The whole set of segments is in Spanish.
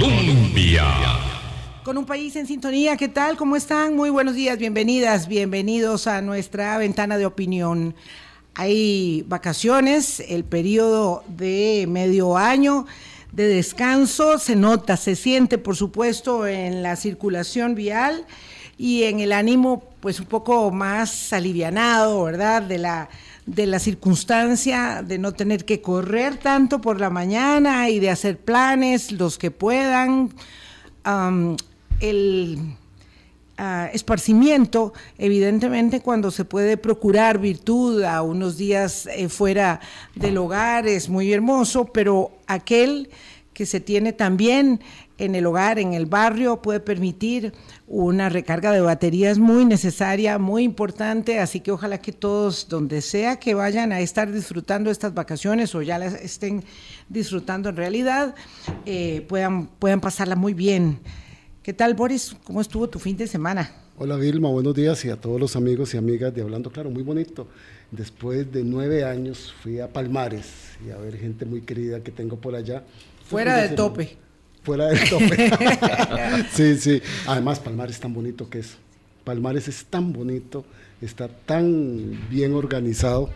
Colombia. Con un país en sintonía, ¿qué tal? ¿Cómo están? Muy buenos días, bienvenidas, bienvenidos a nuestra ventana de opinión. Hay vacaciones, el periodo de medio año de descanso se nota, se siente, por supuesto, en la circulación vial y en el ánimo, pues un poco más alivianado, ¿verdad? De la de la circunstancia de no tener que correr tanto por la mañana y de hacer planes los que puedan. el ah, esparcimiento, evidentemente cuando se puede procurar virtud a unos días eh, fuera del hogar es muy hermoso, pero aquel que se tiene también en el hogar, en el barrio, puede permitir una recarga de baterías muy necesaria, muy importante, así que ojalá que todos, donde sea que vayan a estar disfrutando estas vacaciones o ya las estén disfrutando en realidad, eh, puedan, puedan pasarla muy bien. ¿Qué tal, Boris? ¿Cómo estuvo tu fin de semana? Hola Vilma, buenos días y a todos los amigos y amigas de Hablando Claro, muy bonito. Después de nueve años fui a Palmares y a ver gente muy querida que tengo por allá. Fuera del tope fuera del tope. sí, sí. Además, Palmares es tan bonito que es. Palmares es tan bonito, está tan bien organizado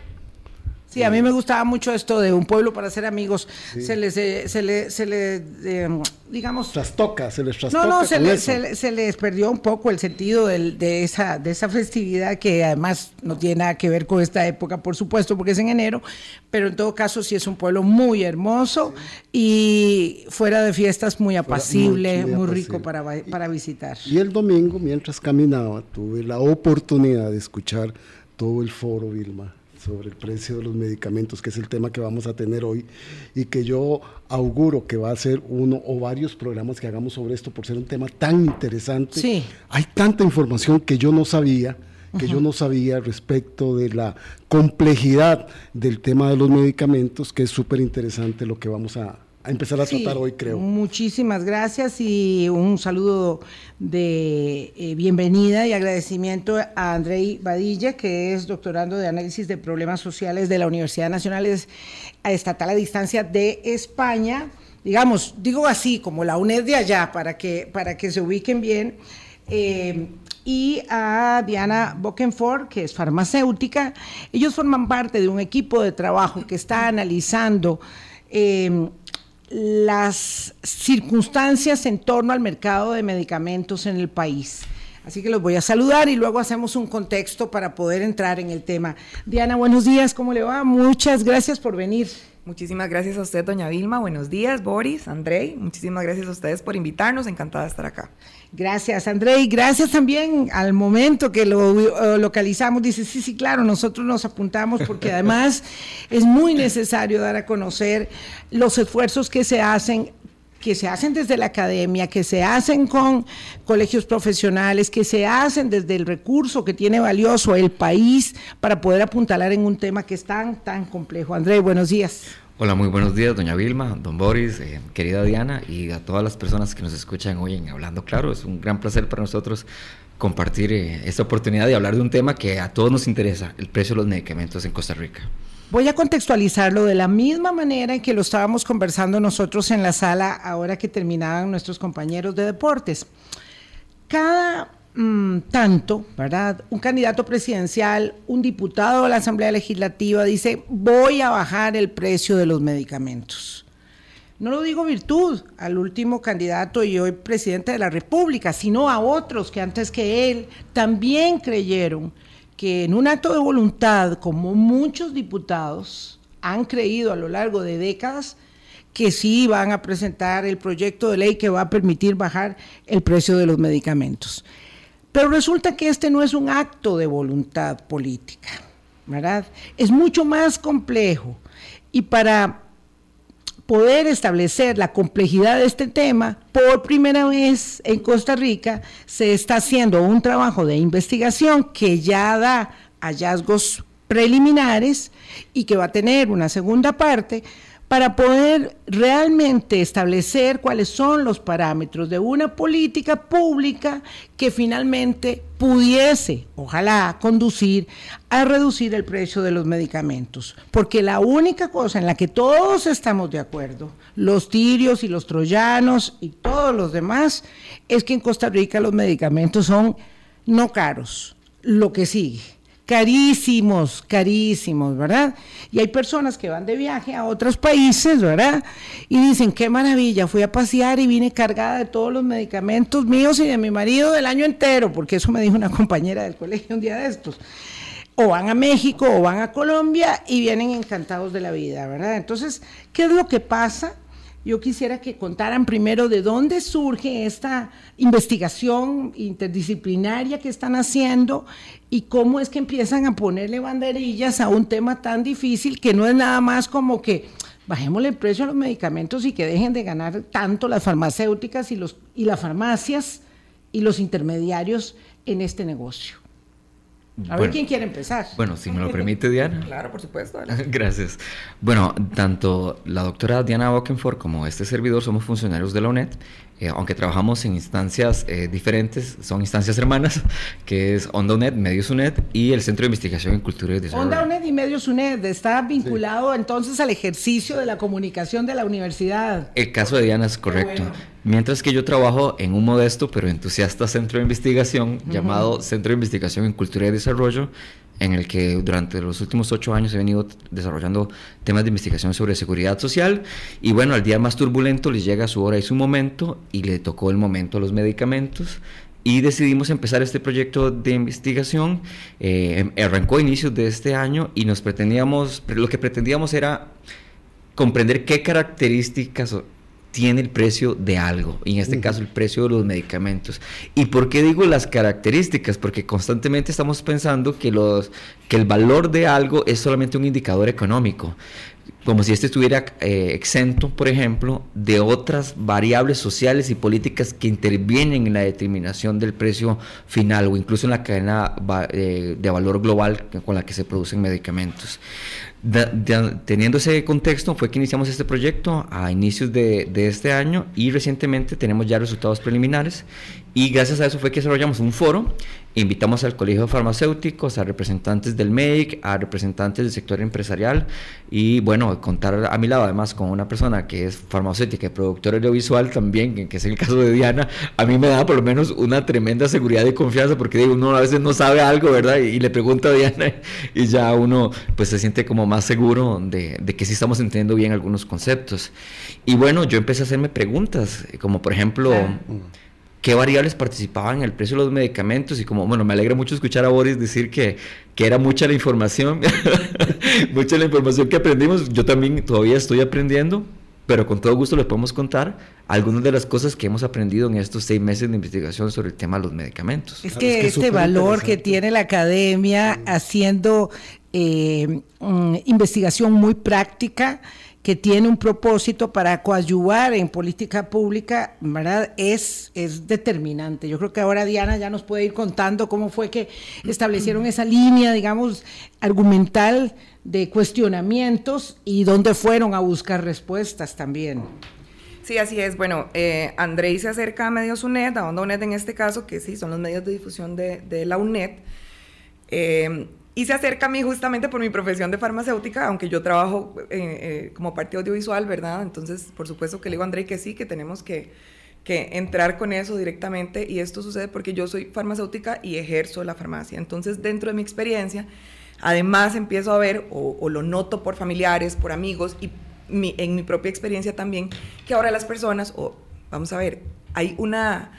Sí, a mí me gustaba mucho esto de un pueblo para ser amigos. Se les, eh, se le, se le eh, digamos... Trastoca, se les trastoca. No, no, se, se, les perdió un poco el sentido de, esa, de esa festividad que además no tiene nada que ver con esta época, por supuesto, porque es en enero, pero en todo caso sí es un pueblo muy hermoso y fuera de fiestas muy apacible, muy, rico para, para visitar. Y el domingo, mientras caminaba, tuve la oportunidad de escuchar todo el foro, Vilma sobre el precio de los medicamentos, que es el tema que vamos a tener hoy, y que yo auguro que va a ser uno o varios programas que hagamos sobre esto por ser un tema tan interesante. Sí. Hay tanta información que yo no sabía que yo no sabía respecto de la complejidad del tema de los medicamentos, que es súper interesante lo que vamos a, a empezar a tratar hoy, creo. Muchísimas gracias y un saludo de eh, bienvenida y agradecimiento a Andrei Badilla, que es doctorando de análisis de problemas sociales de la Universidad Nacional Estatal a Distancia de España. Digamos, digo así, como la UNED de allá, para que, para que se ubiquen bien. Eh, y a Diana Bokenford, que es farmacéutica. Ellos forman parte de un equipo de trabajo que está analizando eh, las circunstancias en torno al mercado de medicamentos en el país. Así que los voy a saludar y luego hacemos un contexto para poder entrar en el tema. Diana, buenos días, ¿cómo le va? Muchas gracias por venir. Muchísimas gracias a usted, doña Vilma. Buenos días, Boris, Andrei. Muchísimas gracias a ustedes por invitarnos. Encantada de estar acá. Gracias, Andrei. Gracias también al momento que lo localizamos. Dice, sí, sí, claro, nosotros nos apuntamos porque además es muy necesario dar a conocer los esfuerzos que se hacen que se hacen desde la academia, que se hacen con colegios profesionales, que se hacen desde el recurso que tiene valioso el país para poder apuntalar en un tema que es tan, tan complejo. André, buenos días. Hola, muy buenos días, doña Vilma, don Boris, eh, querida Diana y a todas las personas que nos escuchan hoy en Hablando Claro. Es un gran placer para nosotros compartir eh, esta oportunidad de hablar de un tema que a todos nos interesa, el precio de los medicamentos en Costa Rica. Voy a contextualizarlo de la misma manera en que lo estábamos conversando nosotros en la sala ahora que terminaban nuestros compañeros de deportes. Cada mm, tanto, ¿verdad? Un candidato presidencial, un diputado de la Asamblea Legislativa dice, voy a bajar el precio de los medicamentos. No lo digo virtud al último candidato y hoy presidente de la República, sino a otros que antes que él también creyeron que en un acto de voluntad, como muchos diputados han creído a lo largo de décadas, que sí van a presentar el proyecto de ley que va a permitir bajar el precio de los medicamentos. Pero resulta que este no es un acto de voluntad política, ¿verdad? Es mucho más complejo. Y para poder establecer la complejidad de este tema, por primera vez en Costa Rica se está haciendo un trabajo de investigación que ya da hallazgos preliminares y que va a tener una segunda parte para poder realmente establecer cuáles son los parámetros de una política pública que finalmente pudiese, ojalá, conducir a reducir el precio de los medicamentos. Porque la única cosa en la que todos estamos de acuerdo, los tirios y los troyanos y todos los demás, es que en Costa Rica los medicamentos son no caros, lo que sigue carísimos, carísimos, ¿verdad? Y hay personas que van de viaje a otros países, ¿verdad? Y dicen, qué maravilla, fui a pasear y vine cargada de todos los medicamentos míos y de mi marido del año entero, porque eso me dijo una compañera del colegio un día de estos. O van a México o van a Colombia y vienen encantados de la vida, ¿verdad? Entonces, ¿qué es lo que pasa? Yo quisiera que contaran primero de dónde surge esta investigación interdisciplinaria que están haciendo y cómo es que empiezan a ponerle banderillas a un tema tan difícil que no es nada más como que bajémosle el precio a los medicamentos y que dejen de ganar tanto las farmacéuticas y, los, y las farmacias y los intermediarios en este negocio. A ver quién quiere empezar. Bueno, si me lo permite, Diana. Claro, por supuesto. Gracias. Bueno, tanto la doctora Diana Bokenford como este servidor somos funcionarios de la UNED eh, aunque trabajamos en instancias eh, diferentes, son instancias hermanas, que es Onda UNED, Medios UNED y el Centro de Investigación en Cultura y Desarrollo. Onda UNED y Medios UNED está vinculado entonces al ejercicio de la comunicación de la universidad. El caso de Diana es correcto. Mientras que yo trabajo en un modesto pero entusiasta centro de investigación llamado Centro de Investigación en Cultura y Desarrollo, en el que durante los últimos ocho años he venido desarrollando temas de investigación sobre seguridad social. Y bueno, al día más turbulento les llega su hora y su momento y le tocó el momento a los medicamentos. Y decidimos empezar este proyecto de investigación. Eh, arrancó a inicios de este año y nos pretendíamos, lo que pretendíamos era comprender qué características tiene el precio de algo, y en este caso el precio de los medicamentos. ¿Y por qué digo las características? Porque constantemente estamos pensando que, los, que el valor de algo es solamente un indicador económico, como si este estuviera eh, exento, por ejemplo, de otras variables sociales y políticas que intervienen en la determinación del precio final o incluso en la cadena eh, de valor global con la que se producen medicamentos. Teniendo ese contexto, fue que iniciamos este proyecto a inicios de, de, este año y recientemente tenemos ya resultados preliminares y gracias a eso fue que desarrollamos un foro Invitamos al Colegio de Farmacéuticos, a representantes del MEIC, a representantes del sector empresarial y bueno, contar a mi lado además con una persona que es farmacéutica y productora audiovisual también, que es el caso de Diana, a mí me da por lo menos una tremenda seguridad y confianza porque digo, uno a veces no sabe algo, ¿verdad? Y, le pregunta a Diana y ya uno pues se siente como más seguro de, de que sí estamos entendiendo bien algunos conceptos. Y bueno, yo empecé a hacerme preguntas, como por ejemplo qué variables participaban en el precio de los medicamentos y como, bueno, me alegra mucho escuchar a Boris decir que, que era mucha la información, mucha la información que aprendimos, yo también todavía estoy aprendiendo, pero con todo gusto les podemos contar algunas de las cosas que hemos aprendido en estos seis meses de investigación sobre el tema de los medicamentos. Es que, este valor que tiene la academia haciendo eh, mm, investigación muy práctica, que tiene un propósito para coadyuvar en política pública, ¿verdad? Es, es determinante. Yo creo que ahora Diana ya nos puede ir contando cómo fue que establecieron esa línea, digamos, argumental de cuestionamientos y dónde fueron a buscar respuestas también. Sí, así es. Bueno, eh, se acerca a Medios UNED, a Onda UNED en este caso, que sí, son los medios de difusión de, de la UNED. Eh, y se acerca a mí justamente por mi profesión de farmacéutica, aunque yo trabajo eh, eh, como parte audiovisual, ¿verdad? Entonces, por supuesto que le digo a André que sí, que tenemos que, que entrar con eso directamente. Y esto sucede porque yo soy farmacéutica y ejerzo la farmacia. Entonces, dentro de mi experiencia, además empiezo a ver, o, lo noto por familiares, por amigos y en mi propia experiencia también, que ahora las personas, o vamos a ver, hay una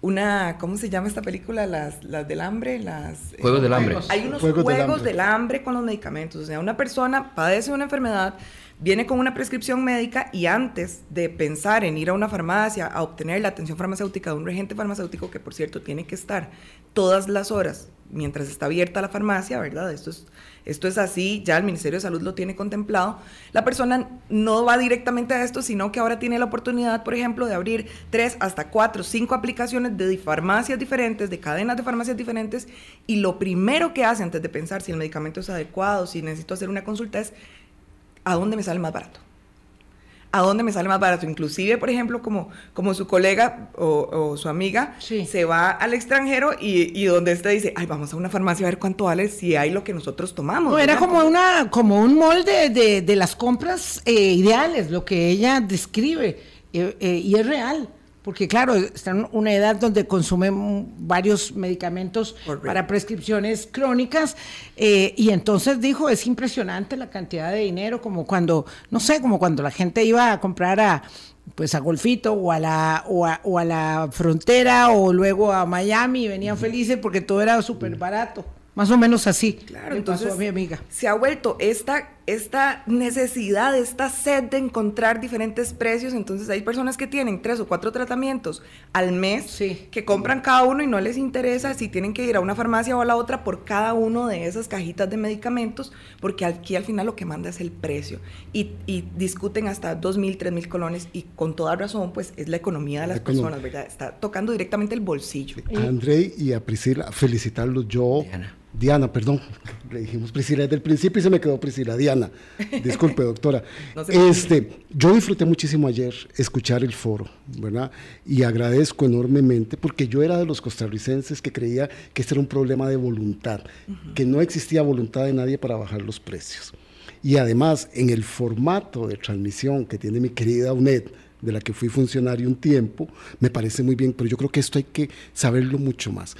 una, ¿cómo se llama esta película? Las, las del hambre, las... Eh, juegos del hambre. Hay unos juegos, del, hambre. con los medicamentos. O sea, una persona padece una enfermedad, viene con una prescripción médica y antes de pensar en ir a una farmacia a obtener la atención farmacéutica de un regente farmacéutico, que por cierto tiene que estar todas las horas mientras está abierta la farmacia, ¿verdad? Esto es esto es así, ya el Ministerio de Salud lo tiene contemplado, la persona no va directamente a esto, sino que ahora tiene la oportunidad, por ejemplo, de abrir tres hasta cuatro, cinco aplicaciones de farmacias diferentes, de cadenas de farmacias diferentes, y lo primero que hace antes de pensar si el medicamento es adecuado, si necesito hacer una consulta, es ¿a dónde me sale más barato? A dónde me sale más barato. Inclusive, por ejemplo, como, como su colega o, su amiga se va al extranjero y, y donde usted dice, ay, vamos a una farmacia a ver cuánto vale si hay lo que nosotros tomamos. No, era como, una, como un molde de, de las compras eh, ideales, lo que ella describe, eh, eh, y es real porque claro, está en una edad donde consumen varios medicamentos para prescripciones crónicas eh, y entonces dijo, es impresionante la cantidad de dinero, como cuando, no sé, como cuando la gente iba a comprar a pues a Golfito o a la o a, la frontera o luego a Miami y venían felices porque todo era súper barato. Más o menos así. Claro, entonces mi amiga. Se ha vuelto esta, esta necesidad, esta sed de encontrar diferentes precios. Entonces hay personas que tienen tres o cuatro tratamientos al mes que compran cada uno y no les interesa si tienen que ir a una farmacia o a la otra por cada uno de esas cajitas de medicamentos, porque aquí al final lo que manda es el precio. Y, discuten hasta dos mil, tres mil colones y con toda razón, pues es la economía de las personas, ¿verdad? Está tocando directamente el bolsillo. A André y a Priscila, felicitarlos yo. Diana, perdón, le dijimos Priscila desde el principio y se me quedó Priscila. Diana, disculpe, doctora. este, yo disfruté muchísimo ayer escuchar el foro, ¿verdad? Y agradezco enormemente porque yo era de los costarricenses que creía que este era un problema de voluntad, que no existía voluntad de nadie para bajar los precios. Y además, en el formato de transmisión que tiene mi querida UNED, de la que fui funcionario un tiempo, me parece muy bien, pero yo creo que esto hay que saberlo mucho más.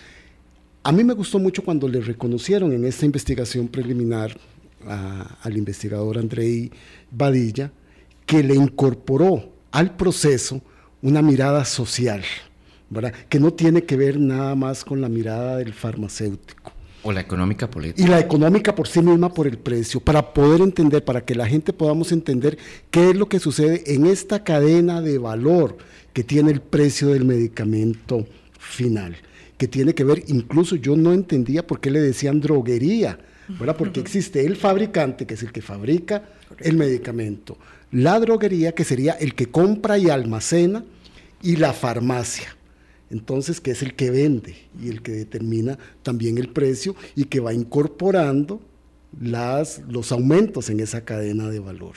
A mí me gustó mucho cuando le reconocieron en esta investigación preliminar al investigador Andrei Badilla que le incorporó al proceso una mirada social, ¿verdad? que no tiene que ver nada más con la mirada del farmacéutico. O la económica política. Y la económica por sí misma por el precio, para poder entender, para que la gente podamos entender qué es lo que sucede en esta cadena de valor que tiene el precio del medicamento final que tiene que ver, incluso yo no entendía por qué le decían droguería, ¿verdad? Porque existe el fabricante, que es el que fabrica el medicamento, la droguería, que sería el que compra y almacena, y la farmacia. Entonces, que es el que vende y el que determina también el precio y que va incorporando las, los aumentos en esa cadena de valor.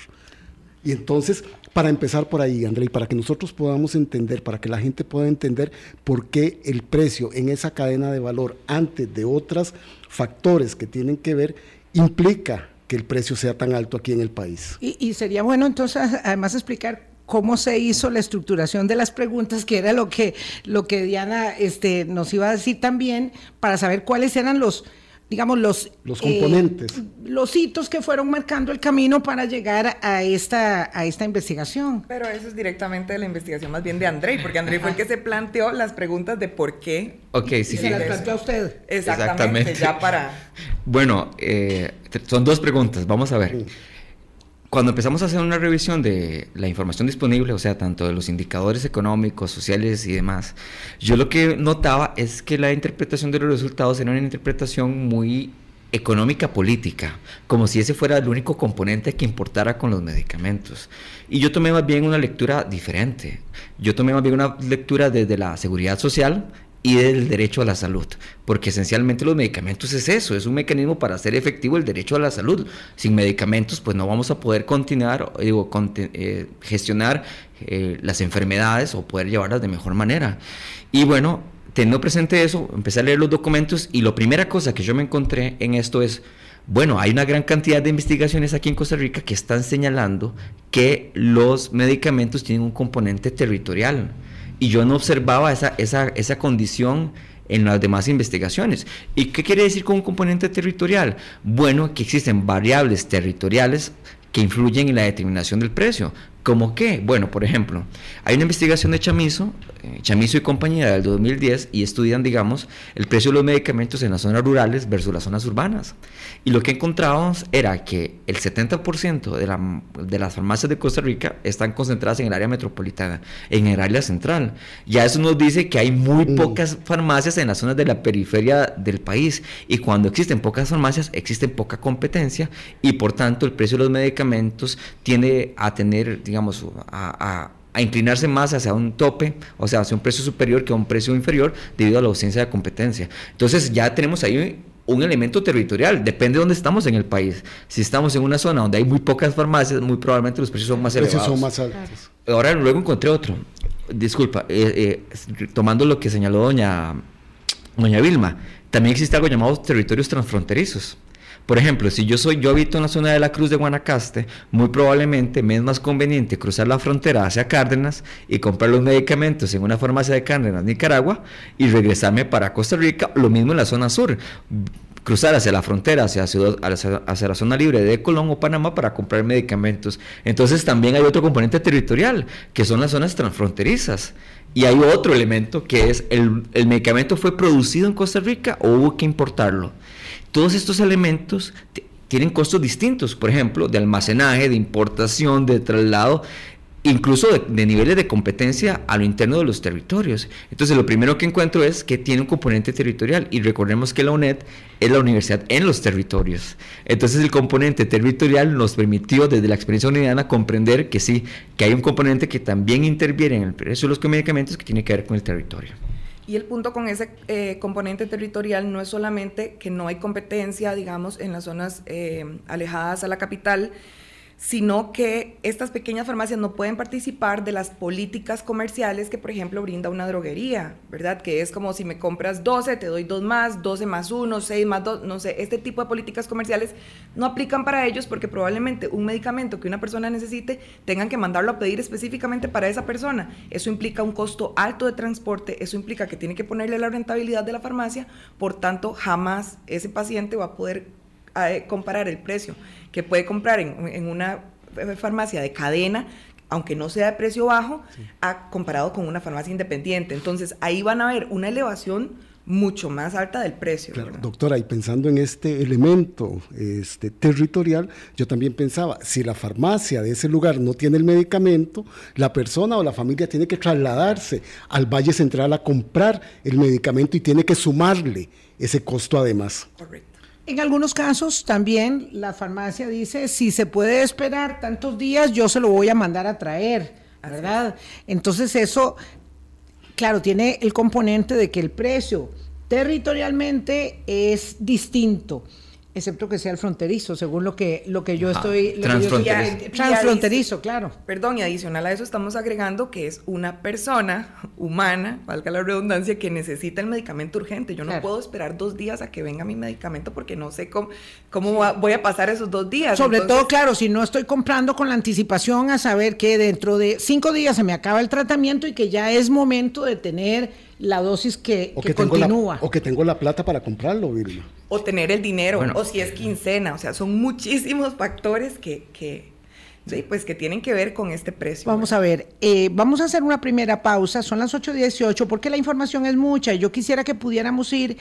Y entonces, para empezar por ahí, André, y para que nosotros podamos entender, para que la gente pueda entender por qué el precio en esa cadena de valor, antes de otros factores que tienen que ver, implica que el precio sea tan alto aquí en el país. Y, sería bueno entonces además explicar cómo se hizo la estructuración de las preguntas, que era lo que, lo que Diana este, nos iba a decir también, para saber cuáles eran los digamos, los, los componentes. Eh, los hitos que fueron marcando el camino para llegar a esta, a esta investigación. Pero eso es directamente de la investigación más bien de André, porque André fue el que se planteó las preguntas de por qué. Ok, sí, sí. se las planteó a usted. Exactamente, ya para... Bueno, eh, son dos preguntas, vamos a ver cuando empezamos a hacer una revisión de la información disponible, o sea, tanto de los indicadores económicos, sociales y demás, yo lo que notaba es que la interpretación de los resultados era una interpretación muy económica política, como si ese fuera el único componente que importara con los medicamentos. Y yo tomé más bien una lectura diferente. Yo tomé más bien una lectura desde la seguridad social y del derecho a la salud, porque esencialmente los medicamentos es eso, es un mecanismo para hacer efectivo el derecho a la salud. Sin medicamentos, pues no vamos a poder continuar, digo, eh, gestionar eh, las enfermedades o poder llevarlas de mejor manera. Y bueno, teniendo presente eso, empecé a leer los documentos y la primera cosa que yo me encontré en esto es, bueno, hay una gran cantidad de investigaciones aquí en Costa Rica que están señalando que los medicamentos tienen un componente territorial y yo no observaba esa, esa, esa condición en las demás investigaciones. ¿Y qué quiere decir con un componente territorial? Bueno, que existen variables territoriales que influyen en la determinación del precio. ¿Cómo qué? Bueno, por ejemplo, hay una investigación de Chamizo, eh, Chamizo y compañía del 2010, y estudian, digamos, el precio de los medicamentos en las zonas rurales versus las zonas urbanas. Y lo que encontrábamos era que el 70% de, la, de las farmacias de Costa Rica están concentradas en el área metropolitana, en el área central. Ya eso nos dice que hay muy mm. pocas farmacias en las zonas de la periferia del país. Y cuando existen pocas farmacias, existe poca competencia, y por tanto el precio de los medicamentos tiende a tener digamos, a, inclinarse más hacia un tope, o sea, hacia un precio superior que a un precio inferior debido a la ausencia de competencia. Entonces ya tenemos ahí un elemento territorial, depende de dónde estamos en el país. Si estamos en una zona donde hay muy pocas farmacias, muy probablemente los precios son más elevados. Son más altos. Ahora luego encontré otro. Disculpa, eh, eh, tomando lo que señaló doña, doña Vilma, también existe algo llamado territorios transfronterizos. Por ejemplo, si yo soy, yo habito en la zona de la Cruz de Guanacaste, muy probablemente me es más conveniente cruzar la frontera hacia Cárdenas y comprar los medicamentos en una farmacia de Cárdenas, Nicaragua, y regresarme para Costa Rica, lo mismo en la zona sur cruzar hacia la frontera, hacia, hacia, la zona libre de Colón o Panamá para comprar medicamentos. Entonces también hay otro componente territorial, que son las zonas transfronterizas. Y hay otro elemento que es el, el medicamento fue producido en Costa Rica o hubo que importarlo. Todos estos elementos tienen costos distintos, por ejemplo, de almacenaje, de importación, de traslado, incluso de, niveles de competencia a lo interno de los territorios. Entonces, lo primero que encuentro es que tiene un componente territorial y recordemos que la UNED es la universidad en los territorios. Entonces, el componente territorial nos permitió desde la experiencia unidana comprender que sí, que hay un componente que también interviene en el precio de los medicamentos que tiene que ver con el territorio. Y el punto con ese eh, componente territorial no es solamente que no hay competencia, digamos, en las zonas eh, alejadas a la capital, sino que estas pequeñas farmacias no pueden participar de las políticas comerciales que, por ejemplo, brinda una droguería, ¿verdad? Que es como si me compras 12, te doy dos más, 12 más 1, 6 más 2, no sé, este tipo de políticas comerciales no aplican para ellos porque probablemente un medicamento que una persona necesite tengan que mandarlo a pedir específicamente para esa persona. Eso implica un costo alto de transporte, eso implica que tiene que ponerle la rentabilidad de la farmacia, por tanto, jamás ese paciente va a poder comparar el precio que puede comprar en, una farmacia de cadena aunque no sea de precio bajo, comparado con una farmacia independiente. Entonces, ahí van a ver una elevación mucho más alta del precio. doctora, y pensando en este elemento este, territorial, yo también pensaba, si la farmacia de ese lugar no tiene el medicamento, la persona o la familia tiene que trasladarse al Valle Central a comprar el medicamento y tiene que sumarle ese costo además. Correcto. En algunos casos también la farmacia dice, si se puede esperar tantos días, yo se lo voy a mandar a traer, ¿verdad? Entonces eso, claro, tiene el componente de que el precio territorialmente es distinto excepto que sea el fronterizo, según lo que, lo que yo estoy... transfronterizo. transfronterizo, claro. Perdón, y adicional a eso estamos agregando que es una persona humana, valga la redundancia, que necesita el medicamento urgente. Yo no puedo esperar dos días a que venga mi medicamento porque no sé cómo, cómo voy a pasar esos dos días. Sobre todo, claro, si no estoy comprando con la anticipación a saber que dentro de cinco días se me acaba el tratamiento y que ya es momento de tener la dosis que, continúa. o que tengo la plata para comprarlo, Vilma. O tener el dinero, o si es quincena, o sea, son muchísimos factores que, que, pues que tienen que ver con este precio. Vamos a ver, eh, vamos a hacer una primera pausa, son las 8.18, porque la información es mucha y yo quisiera que pudiéramos ir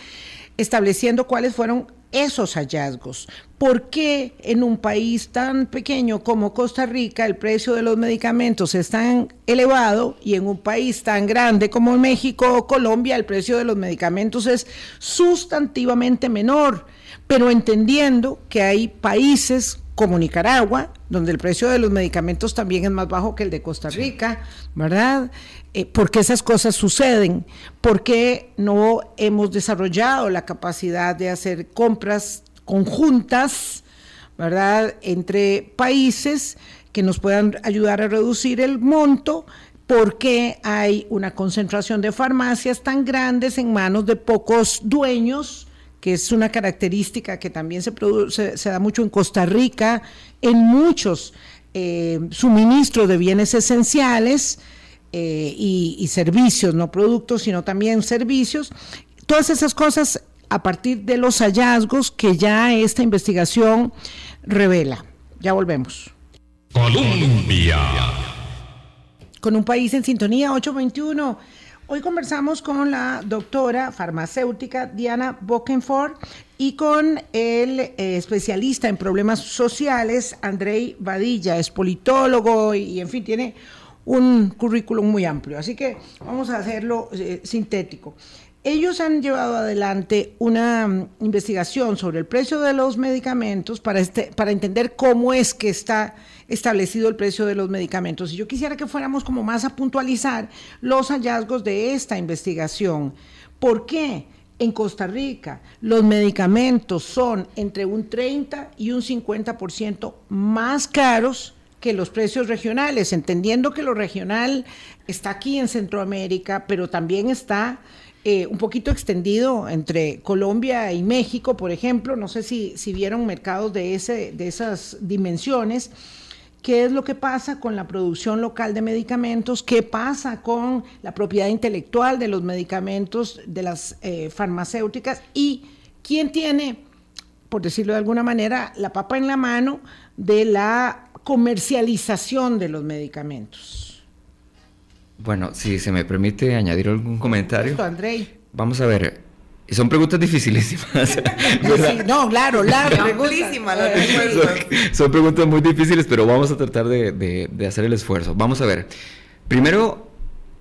estableciendo cuáles fueron esos hallazgos. ¿Por qué en un país tan pequeño como Costa Rica el precio de los medicamentos es tan elevado y en un país tan grande como México o Colombia el precio de los medicamentos es sustantivamente menor? Pero entendiendo que hay países como Nicaragua, donde el precio de los medicamentos también es más bajo que el de Costa Rica, ¿verdad? Eh, ¿Por qué esas cosas suceden? ¿Por qué no hemos desarrollado la capacidad de hacer compras conjuntas, ¿verdad?, entre países que nos puedan ayudar a reducir el monto. ¿Por qué hay una concentración de farmacias tan grandes en manos de pocos dueños? que es una característica que también se, produce, se da mucho en Costa Rica, en muchos eh, suministros de bienes esenciales eh, y, servicios, no productos, sino también servicios. Todas esas cosas a partir de los hallazgos que ya esta investigación revela. Ya volvemos. Colombia. Con un país en sintonía, 821. Hoy conversamos con la doctora farmacéutica Diana Bokenford y con el eh, especialista en problemas sociales Andrei Vadilla, es politólogo y, en fin, tiene un currículum muy amplio. Así que vamos a hacerlo eh, sintético. Ellos han llevado adelante una mm, investigación sobre el precio de los medicamentos para, este, para entender cómo es que está establecido el precio de los medicamentos. Y yo quisiera que fuéramos como más a puntualizar los hallazgos de esta investigación. ¿Por qué? en Costa Rica los medicamentos son entre un 30 y un 50% más caros que los precios regionales, entendiendo que lo regional está aquí en Centroamérica, pero también está eh, un poquito extendido entre Colombia y México, por ejemplo. No sé si, vieron mercados de, ese, de esas dimensiones. ¿Qué es lo que pasa con la producción local de medicamentos? ¿Qué pasa con la propiedad intelectual de los medicamentos de las eh, farmacéuticas? ¿Y quién tiene, por decirlo de alguna manera, la papa en la mano de la comercialización de los medicamentos? Bueno, si se me permite añadir algún comentario. Esto, Andrei. Vamos a ver, son preguntas dificilísimas. no, claro, claro. son, son, preguntas muy difíciles, pero vamos a tratar de, de hacer el esfuerzo. Vamos a ver. Primero,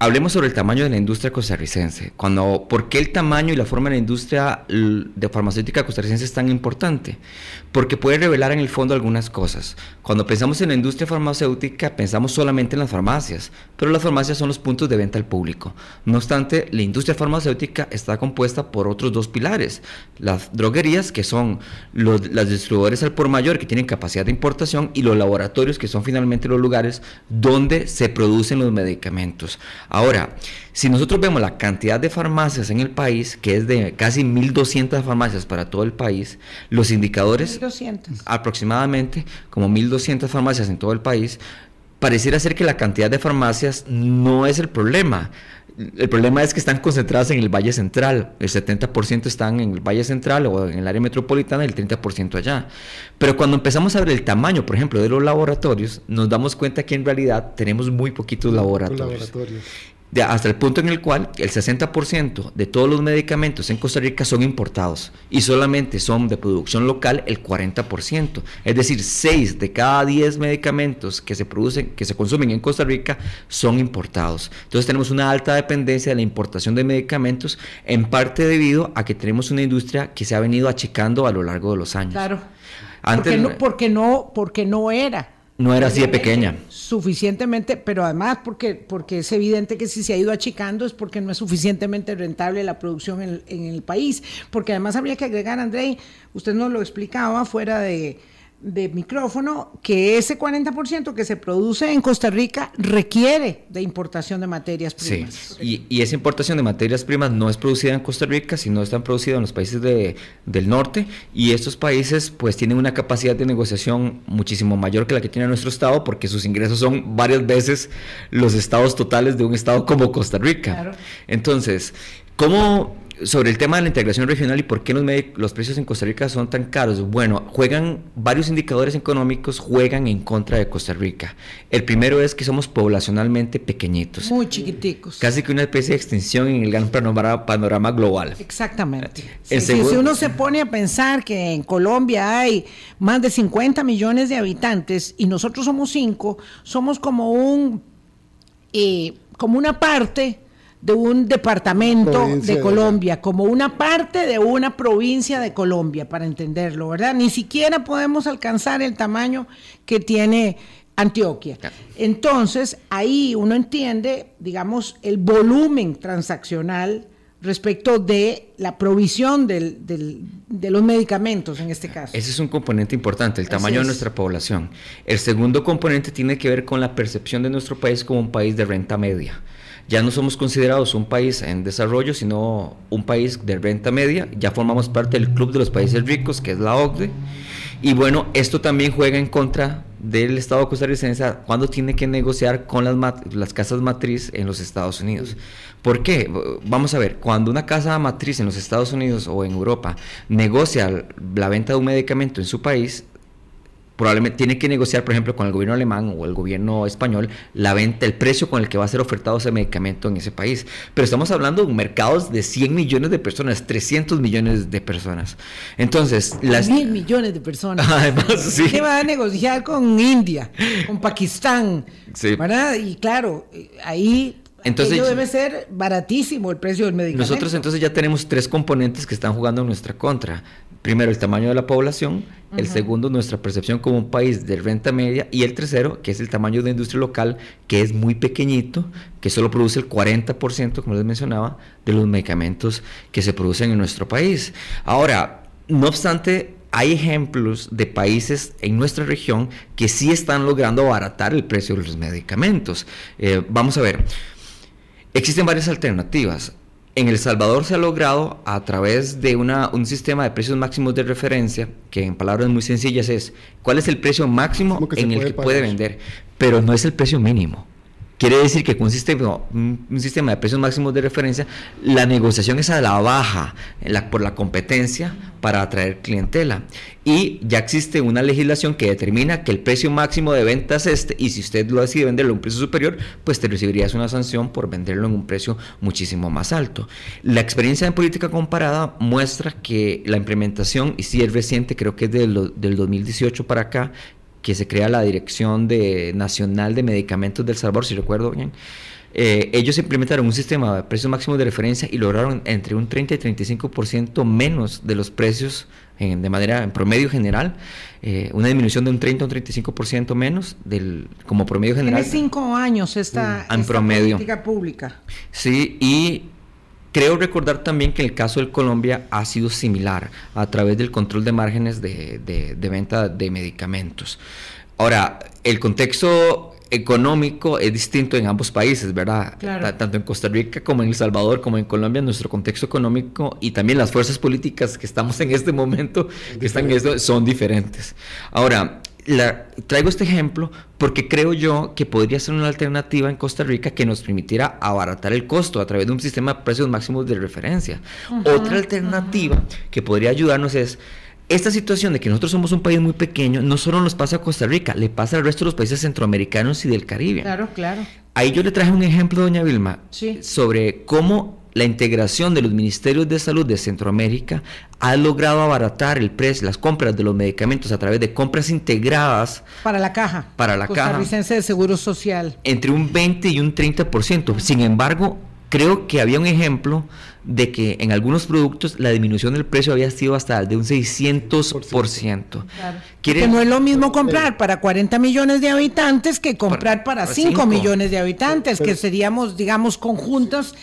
Hablemos sobre el tamaño de la industria costarricense. Cuando, ¿Por qué el tamaño y la forma de la industria de farmacéutica costarricense es tan importante? Porque puede revelar en el fondo algunas cosas. Cuando pensamos en la industria farmacéutica, pensamos solamente en las farmacias, pero las farmacias son los puntos de venta al público. No obstante, la industria farmacéutica está compuesta por otros dos pilares. Las droguerías, que son los las distribuidores al por mayor, que tienen capacidad de importación, y los laboratorios, que son finalmente los lugares donde se producen los medicamentos. Ahora, si nosotros vemos la cantidad de farmacias en el país, que es de casi 1.200 farmacias para todo el país, los indicadores, 1200. aproximadamente como 1.200 farmacias en todo el país, pareciera ser que la cantidad de farmacias no es el problema. El problema es que están concentradas en el Valle Central. El 70% están en el Valle Central o en el área metropolitana y el 30% allá. Pero cuando empezamos a ver el tamaño, por ejemplo, de los laboratorios, nos damos cuenta que en realidad tenemos muy poquitos laboratorios hasta el punto en el cual el 60% de todos los medicamentos en Costa Rica son importados y solamente son de producción local el 40%. Es decir, 6 de cada 10 medicamentos que se producen, que se consumen en Costa Rica son importados. Entonces tenemos una alta dependencia de la importación de medicamentos, en parte debido a que tenemos una industria que se ha venido achicando a lo largo de los años. Claro. Antes, no, porque no, porque no era no era así de pequeña. Suficientemente, pero además porque, porque es evidente que si se ha ido achicando es porque no es suficientemente rentable la producción en, en el país. Porque además habría que agregar, André, usted nos lo explicaba fuera de, de micrófono que ese 40% que se produce en Costa Rica requiere de importación de materias primas. Sí, y, esa importación de materias primas no es producida en Costa Rica, sino están producidas en los países de, del norte y estos países pues tienen una capacidad de negociación muchísimo mayor que la que tiene nuestro estado porque sus ingresos son varias veces los estados totales de un estado como Costa Rica. Claro. Entonces, ¿cómo sobre el tema de la integración regional y por qué los, los precios en Costa Rica son tan caros. Bueno, juegan varios indicadores económicos, juegan en contra de Costa Rica. El primero es que somos poblacionalmente pequeñitos. Muy chiquiticos. Casi que una especie de extinción en el gran panorama, global. Exactamente. si uno se pone a pensar que en Colombia hay más de 50 millones de habitantes y nosotros somos 5, somos como un... Eh, como una parte de un departamento de Colombia, como una parte de una provincia de Colombia, para entenderlo, ¿verdad? Ni siquiera podemos alcanzar el tamaño que tiene Antioquia. Entonces, ahí uno entiende, digamos, el volumen transaccional respecto de la provisión del, de los medicamentos en este caso. Ese es un componente importante, el tamaño de nuestra población. El segundo componente tiene que ver con la percepción de nuestro país como un país de renta media ya no somos considerados un país en desarrollo, sino un país de renta media, ya formamos parte del Club de los Países Ricos, que es la OCDE, y bueno, esto también juega en contra del Estado costarricense cuando tiene que negociar con las, las casas matriz en los Estados Unidos. ¿Por qué? Vamos a ver, cuando una casa matriz en los Estados Unidos o en Europa negocia la venta de un medicamento en su país, probablemente tiene que negociar, por ejemplo, con el gobierno alemán o el gobierno español la venta, el precio con el que va a ser ofertado ese medicamento en ese país. Pero estamos hablando de mercados de 100 millones de personas, 300 millones de personas. Entonces, las... Mil millones de personas. Además, sí. ¿Qué va a negociar con India, con Pakistán? Sí. ¿verdad? Y claro, ahí Entonces, Ello debe ser baratísimo el precio del medicamento. Nosotros entonces ya tenemos tres componentes que están jugando en nuestra contra. Primero, el tamaño de la población. El segundo, nuestra percepción como un país de renta media. Y el tercero, que es el tamaño de la industria local, que es muy pequeñito, que solo produce el 40%, como les mencionaba, de los medicamentos que se producen en nuestro país. Ahora, no obstante, hay ejemplos de países en nuestra región que sí están logrando abaratar el precio de los medicamentos. Eh, vamos a ver, existen varias alternativas. En El Salvador se ha logrado a través de una, un sistema de precios máximos de referencia, que en palabras muy sencillas es cuál es el precio máximo en el que puede vender, pero no es el precio mínimo. Quiere decir que con un sistema, de precios máximos de referencia, la negociación es a la baja por la competencia para atraer clientela. Y ya existe una legislación que determina que el precio máximo de venta es este, y si usted lo decide venderlo a un precio superior, pues te recibirías una sanción por venderlo en un precio muchísimo más alto. La experiencia en política comparada muestra que la implementación, y si es reciente, creo que es del, del 2018 para acá, que se crea la Dirección de Nacional de Medicamentos del Salvador, si recuerdo bien, eh, ellos implementaron un sistema de precios máximos de referencia y lograron entre un 30 y 35% menos de los precios en, de manera en promedio general, eh, una disminución de un 30 o un 35% menos del como promedio general. Tiene cinco años esta, en promedio. política pública. Sí, y Creo recordar también que el caso de Colombia ha sido similar a través del control de márgenes de, de, venta de medicamentos. Ahora, el contexto económico es distinto en ambos países, ¿verdad? Tanto en Costa Rica como en El Salvador, como en Colombia, nuestro contexto económico y también las fuerzas políticas que estamos en este momento, que están en esto, son diferentes. Ahora, traigo este ejemplo porque creo yo que podría ser una alternativa en Costa Rica que nos permitiera abaratar el costo a través de un sistema de precios máximos de referencia. Otra alternativa que podría ayudarnos es esta situación de que nosotros somos un país muy pequeño, no solo nos pasa a Costa Rica, le pasa al resto de los países centroamericanos y del Caribe. Claro, claro. Ahí yo le traje un ejemplo, doña Vilma, sobre cómo la integración de los ministerios de salud de Centroamérica ha logrado abaratar el precio, las compras de los medicamentos a través de compras integradas. Para la caja. Para la caja. de Seguro Social. Entre un 20 y un 30%. Sin embargo, creo que había un ejemplo de que en algunos productos la disminución del precio había sido hasta de un 600%. Claro. Que no es lo mismo comprar para 40 millones de habitantes que comprar para, 5 millones de habitantes, que seríamos, digamos, conjuntos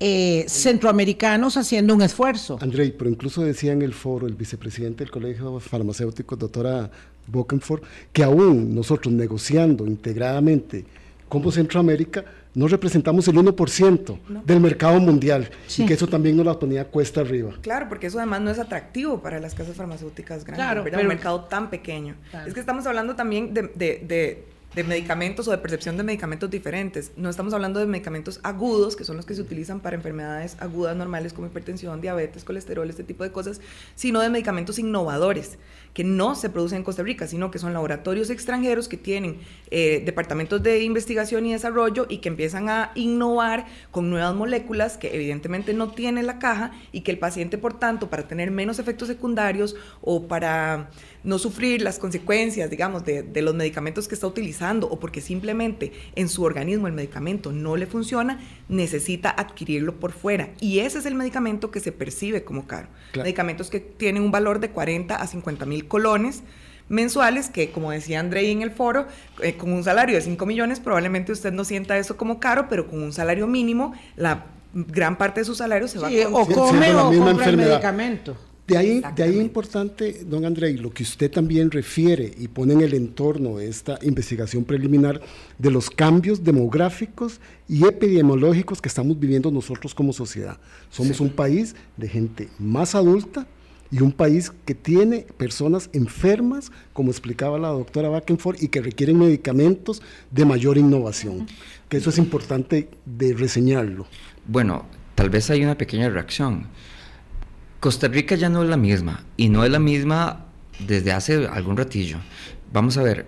eh, centroamericanos haciendo un esfuerzo. Andrei, pero incluso decía en el foro el vicepresidente del Colegio Farmacéutico, doctora Bokenford, que aún nosotros negociando integradamente como Centroamérica, no representamos el 1% del mercado mundial y que eso también nos la ponía cuesta arriba. Claro, porque eso además no es atractivo para las casas farmacéuticas grandes, claro, pero, un mercado tan pequeño. Es que estamos hablando también de de medicamentos o de percepción de medicamentos diferentes. No estamos hablando de medicamentos agudos, que son los que se utilizan para enfermedades agudas normales como hipertensión, diabetes, colesterol, este tipo de cosas, sino de medicamentos innovadores, que no se producen en Costa Rica, sino que son laboratorios extranjeros que tienen eh, departamentos de investigación y desarrollo y que empiezan a innovar con nuevas moléculas que evidentemente no tiene la caja y que el paciente, por tanto, para tener menos efectos secundarios o para no sufrir las consecuencias, digamos, de, de, los medicamentos que está utilizando o porque simplemente en su organismo el medicamento no le funciona, necesita adquirirlo por fuera. Y ese es el medicamento que se percibe como caro. Medicamentos que tienen un valor de 40 a 50 mil colones mensuales que, como decía Andrei en el foro, eh, con un salario de 5 millones probablemente usted no sienta eso como caro, pero con un salario mínimo, la gran parte de su salario se va a o come o compra el medicamento. De ahí, de ahí importante, don André, lo que usted también refiere y pone en el entorno de esta investigación preliminar de los cambios demográficos y epidemiológicos que estamos viviendo nosotros como sociedad. Somos un país de gente más adulta y un país que tiene personas enfermas, como explicaba la doctora Wackenford, y que requieren medicamentos de mayor innovación. Que eso es importante de reseñarlo. Bueno, tal vez hay una pequeña reacción Costa Rica ya no es la misma y no es la misma desde hace algún ratillo. Vamos a ver,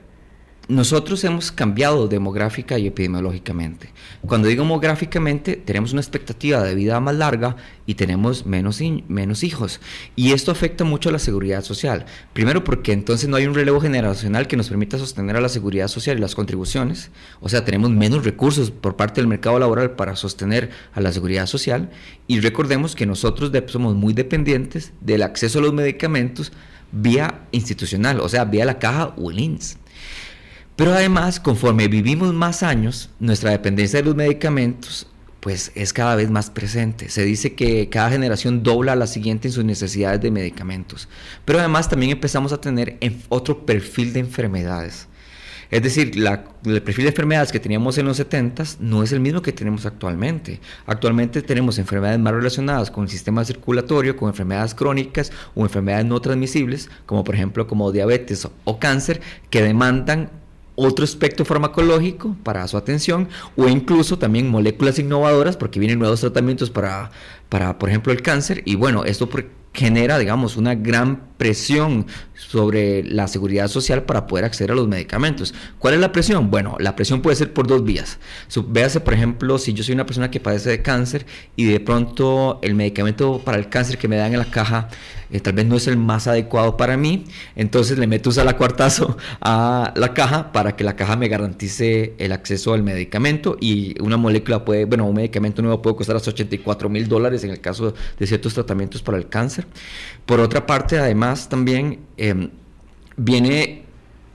nosotros hemos cambiado demográfica y epidemiológicamente. Cuando digo demográficamente, tenemos una expectativa de vida más larga y tenemos menos, menos hijos. Y esto afecta mucho a la seguridad social. Primero porque entonces no hay un relevo generacional que nos permita sostener a la seguridad social y las contribuciones. O sea, tenemos menos recursos por parte del mercado laboral para sostener a la seguridad social. Y recordemos que nosotros somos muy dependientes del acceso a los medicamentos vía institucional, o sea, vía la caja o el INS. Pero además, conforme vivimos más años, nuestra dependencia de los medicamentos pues es cada vez más presente. Se dice que cada generación dobla a la siguiente en sus necesidades de medicamentos. Pero además también empezamos a tener otro perfil de enfermedades. Es decir, el perfil de enfermedades que teníamos en los 70 no es el mismo que tenemos actualmente. Actualmente tenemos enfermedades más relacionadas con el sistema circulatorio, con enfermedades crónicas o enfermedades no transmisibles, como por ejemplo como diabetes o cáncer, que demandan otro aspecto farmacológico para su atención o incluso también moléculas innovadoras porque vienen nuevos tratamientos para, para por ejemplo, el cáncer y bueno, esto genera, digamos, una gran presión sobre la seguridad social para poder acceder a los medicamentos. ¿Cuál es la presión? Bueno, la presión puede ser por dos vías. Véase, por ejemplo, si yo soy una persona que padece de cáncer y de pronto el medicamento para el cáncer que me dan en la caja eh, tal vez no es el más adecuado para mí, entonces le meto un cuartazo a la caja para que la caja me garantice el acceso al medicamento y una molécula puede, bueno, un medicamento nuevo puede costar hasta 84 mil dólares en el caso de ciertos tratamientos para el cáncer. Por otra parte, además, también em, viene,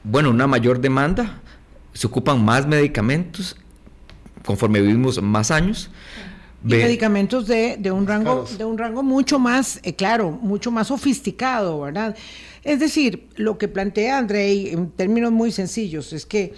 bueno, una mayor demanda, se ocupan más medicamentos conforme vivimos más años. medicamentos de, un rango, de un rango mucho más, eh, claro, mucho más sofisticado, ¿verdad? Es decir, lo que plantea André en términos muy sencillos es que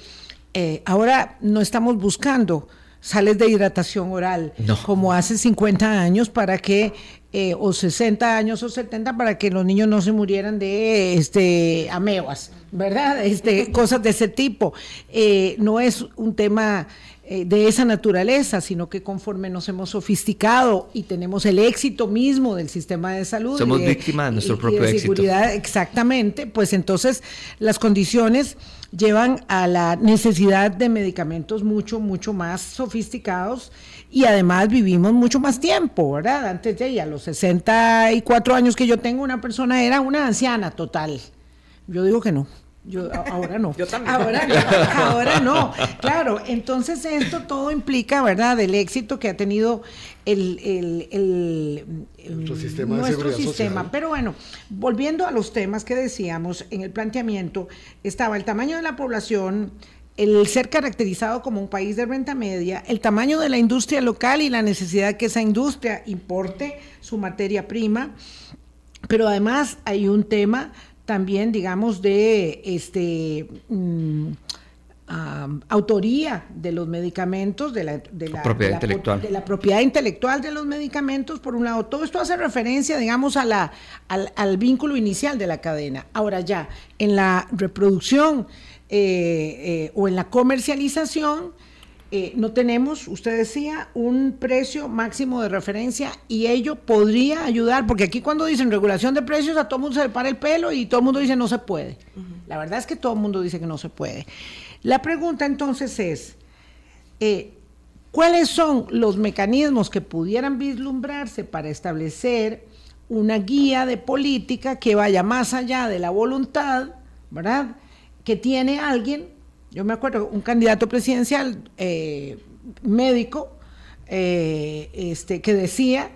eh, ahora no estamos buscando sales de hidratación oral como hace 50 años para que eh, o 60 años o 70 para que los niños no se murieran de este amebas, ¿verdad? Este, cosas de ese tipo. Eh, no es un tema eh, de esa naturaleza, sino que conforme nos hemos sofisticado y tenemos el éxito mismo del sistema de salud. Somos víctimas de nuestro propio seguridad, Exactamente, pues entonces las condiciones llevan a la necesidad de medicamentos mucho, mucho más sofisticados y además vivimos mucho más tiempo, ¿verdad? Antes de ella, los 64 años que yo tengo, una persona era una anciana total. Yo digo que no. Yo, ahora no. Yo también. Ahora no, ahora no. Claro, entonces esto todo implica, ¿verdad?, el éxito que ha tenido el, el, nuestro sistema. Nuestro sistema. Pero bueno, volviendo a los temas que decíamos en el planteamiento, estaba el tamaño de la población, el ser caracterizado como un país de renta media, el tamaño de la industria local y la necesidad que esa industria importe su materia prima, pero además hay un tema también, digamos, de este mm, autoría de los medicamentos, de la, propiedad intelectual. de la propiedad intelectual de los medicamentos, por un lado. Todo esto hace referencia, digamos, a la, al vínculo inicial de la cadena. Ahora ya, en la reproducción eh, eh, o en la comercialización, eh, no tenemos, usted decía, un precio máximo de referencia y ello podría ayudar, porque aquí cuando dicen regulación de precios a todo el mundo se le para el pelo y todo el mundo dice no se puede. La verdad es que todo el mundo dice que no se puede. La pregunta entonces es, ¿cuáles son los mecanismos que pudieran vislumbrarse para establecer una guía de política que vaya más allá de la voluntad, ¿verdad? Que tiene alguien, yo me acuerdo, un candidato presidencial eh, médico, eh, este, que decía,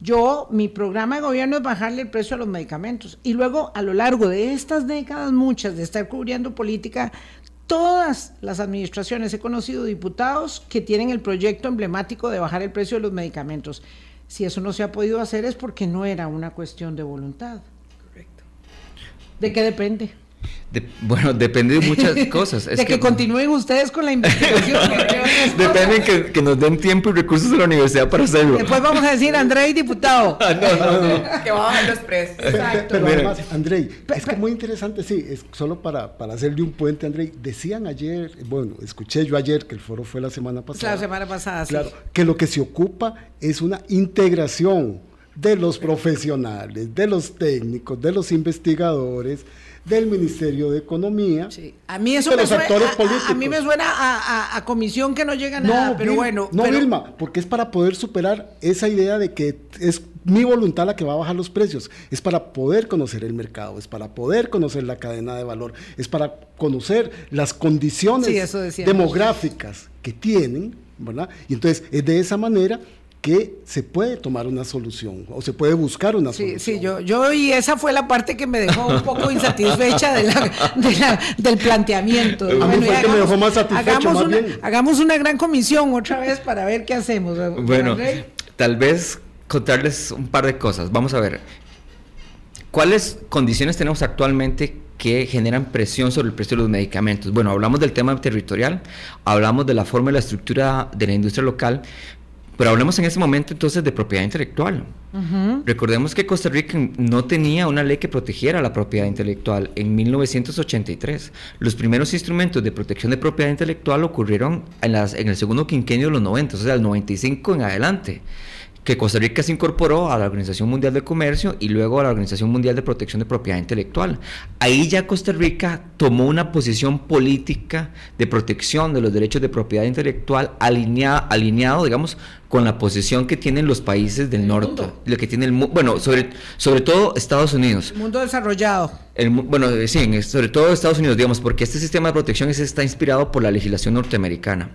yo, mi programa de gobierno es bajarle el precio a los medicamentos. Y luego, a lo largo de estas décadas, muchas de estar cubriendo política, todas las administraciones he conocido diputados que tienen el proyecto emblemático de bajar el precio de los medicamentos. Si eso no se ha podido hacer es porque no era una cuestión de voluntad. Correcto. ¿De qué depende? Bueno, depende de muchas cosas. de que, continúen ustedes con la investigación. depende que, que, nos den tiempo y recursos de la universidad para hacerlo. Después vamos a decir, Andrei, diputado. Ah, no, no, no. que bajen los precios. Exacto. Pero además, Andrei, es que muy interesante, sí, es solo para, para hacerle un puente, Andrei. Decían ayer, bueno, escuché yo ayer que el foro fue la semana pasada. La semana pasada, Claro, que lo que se ocupa es una integración de los profesionales, de los técnicos, de los investigadores, del Ministerio de Economía. A mí eso me suena, a, mí me suena a, comisión que no llega a nada, pero bueno. No, Vilma, porque es para poder superar esa idea de que es mi voluntad la que va a bajar los precios. Es para poder conocer el mercado, es para poder conocer la cadena de valor, es para conocer las condiciones demográficas que tienen, ¿verdad? Y entonces es de esa manera que se puede tomar una solución o se puede buscar una solución. Sí, yo, yo y esa fue la parte que me dejó un poco insatisfecha de del planteamiento. A mí fue que me dejó más satisfecho, hagamos, una, hagamos una gran comisión otra vez para ver qué hacemos. Bueno, tal vez contarles un par de cosas. Vamos a ver, ¿cuáles condiciones tenemos actualmente que generan presión sobre el precio de los medicamentos. Bueno, hablamos del tema territorial, hablamos de la forma y la estructura de la industria local, pero hablemos en ese momento entonces de propiedad intelectual. Recordemos que Costa Rica no tenía una ley que protegiera la propiedad intelectual en 1983. Los primeros instrumentos de protección de propiedad intelectual ocurrieron en, las, en el segundo quinquenio de los 90, o sea, el 95 en adelante que Costa Rica se incorporó a la Organización Mundial de Comercio y luego a la Organización Mundial de Protección de Propiedad Intelectual. Ahí ya Costa Rica tomó una posición política de protección de los derechos de propiedad intelectual alineado, alineado digamos, con la posición que tienen los países del norte, lo que tiene el bueno, sobre, sobre todo Estados Unidos. El mundo desarrollado. El, bueno, sí, sobre todo Estados Unidos, digamos, porque este sistema de protección está inspirado por la legislación norteamericana.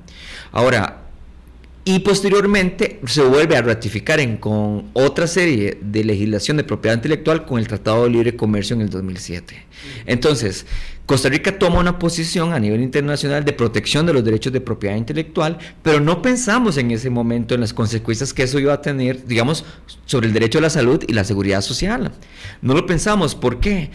Ahora, y posteriormente se vuelve a ratificar en, con otra serie de legislación de propiedad intelectual con el Tratado de Libre Comercio en el 2007. Entonces, Costa Rica toma una posición a nivel internacional de protección de los derechos de propiedad intelectual, pero no pensamos en ese momento en las consecuencias que eso iba a tener, digamos, sobre el derecho a la salud y la seguridad social. No lo pensamos, ¿por qué?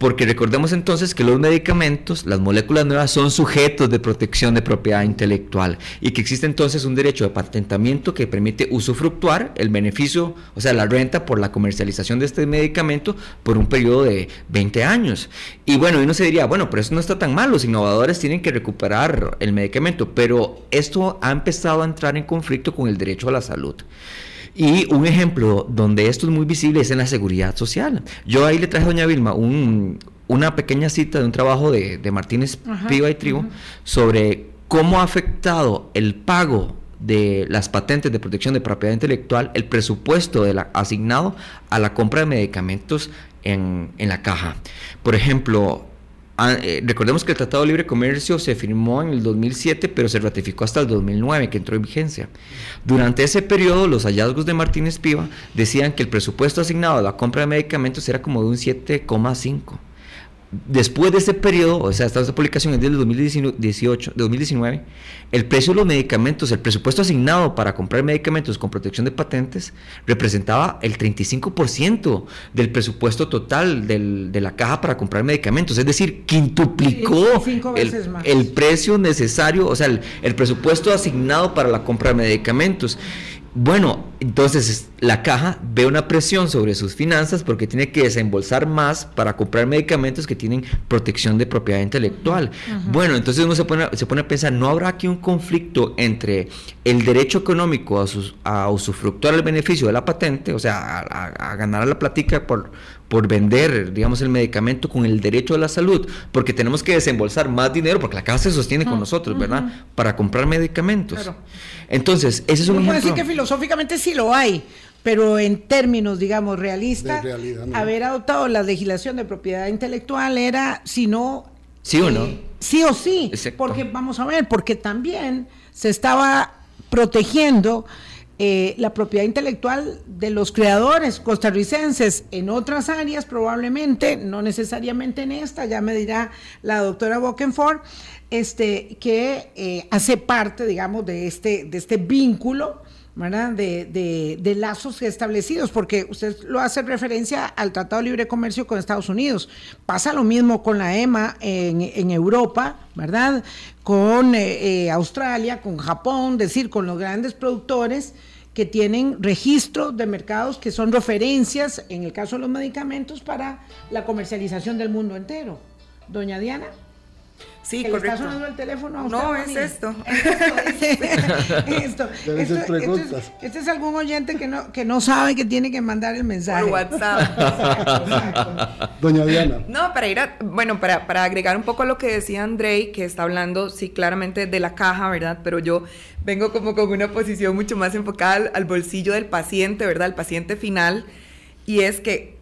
Porque recordemos entonces que los medicamentos, las moléculas nuevas, son sujetos de protección de propiedad intelectual y que existe entonces un derecho de patentamiento que permite usufructuar el beneficio, o sea, la renta por la comercialización de este medicamento por un periodo de 20 años. Y bueno, uno se diría, bueno, pero eso no está tan mal, los innovadores tienen que recuperar el medicamento, pero esto ha empezado a entrar en conflicto con el derecho a la salud. Y un ejemplo donde esto es muy visible es en la seguridad social. Yo ahí le traje a doña Vilma una pequeña cita de un trabajo de, Martínez Piva y Trigo sobre cómo ha afectado el pago de las patentes de protección de propiedad intelectual, el presupuesto de la, asignado a la compra de medicamentos en, en la caja. Por ejemplo, Ah, eh, recordemos que el Tratado de Libre Comercio se firmó en el 2007, pero se ratificó hasta el 2009, que entró en vigencia. Durante ese periodo, los hallazgos de Martínez Piva decían que el presupuesto asignado a la compra de medicamentos era como de un 7,5 después de ese periodo, o sea, esta publicación es del 2018, 2019, el precio de los medicamentos, el presupuesto asignado para comprar medicamentos con protección de patentes representaba el 35% del presupuesto total de la caja para comprar medicamentos, es decir, quintuplicó el, precio necesario, o sea, el presupuesto asignado para la compra de medicamentos. Bueno, entonces la caja ve una presión sobre sus finanzas porque tiene que desembolsar más para comprar medicamentos que tienen protección de propiedad intelectual. Bueno, entonces uno se pone, se pone a pensar, ¿no habrá aquí un conflicto entre el derecho económico a, sus, a usufructuar el beneficio de la patente, o sea, a, ganar la platica por, por vender, digamos, el medicamento con el derecho a la salud, porque tenemos que desembolsar más dinero, porque la caja se sostiene con nosotros, ¿verdad? Para comprar medicamentos. Entonces, ese es un ejemplo. decir que filosóficamente sí lo hay, pero en términos, digamos, realistas, haber adoptado la legislación de propiedad intelectual era, si no... Sí o no. Eh, sí o sí, porque vamos a ver, porque también se estaba protegiendo eh, la propiedad intelectual de los creadores costarricenses en otras áreas, probablemente, no necesariamente en esta, ya me dirá la doctora Bokenford, este, que eh, hace parte, digamos, de este, de este vínculo. De, de, lazos establecidos, porque usted lo hace referencia al Tratado de Libre Comercio con Estados Unidos. Pasa lo mismo con la EMA en, Europa, ¿verdad? Con eh, Australia, con Japón, es decir, con los grandes productores que tienen registros de mercados que son referencias, en el caso de los medicamentos, para la comercialización del mundo entero. Doña Diana. Sí, ¿Que correcto. ¿Está sonando el teléfono? a usted, No, es esto. esto. Esto- preguntas. esto es- Este es algún oyente que no, que no sabe que tiene que mandar el mensaje. Por WhatsApp. Exacto, exacto. Doña Diana. No, para ir a, bueno, para, para agregar un poco a lo que decía Andrei, que está hablando, sí, claramente de la caja, ¿verdad? Pero yo vengo como con una posición mucho más enfocada al, al bolsillo del paciente, ¿verdad? Al paciente final. Y es que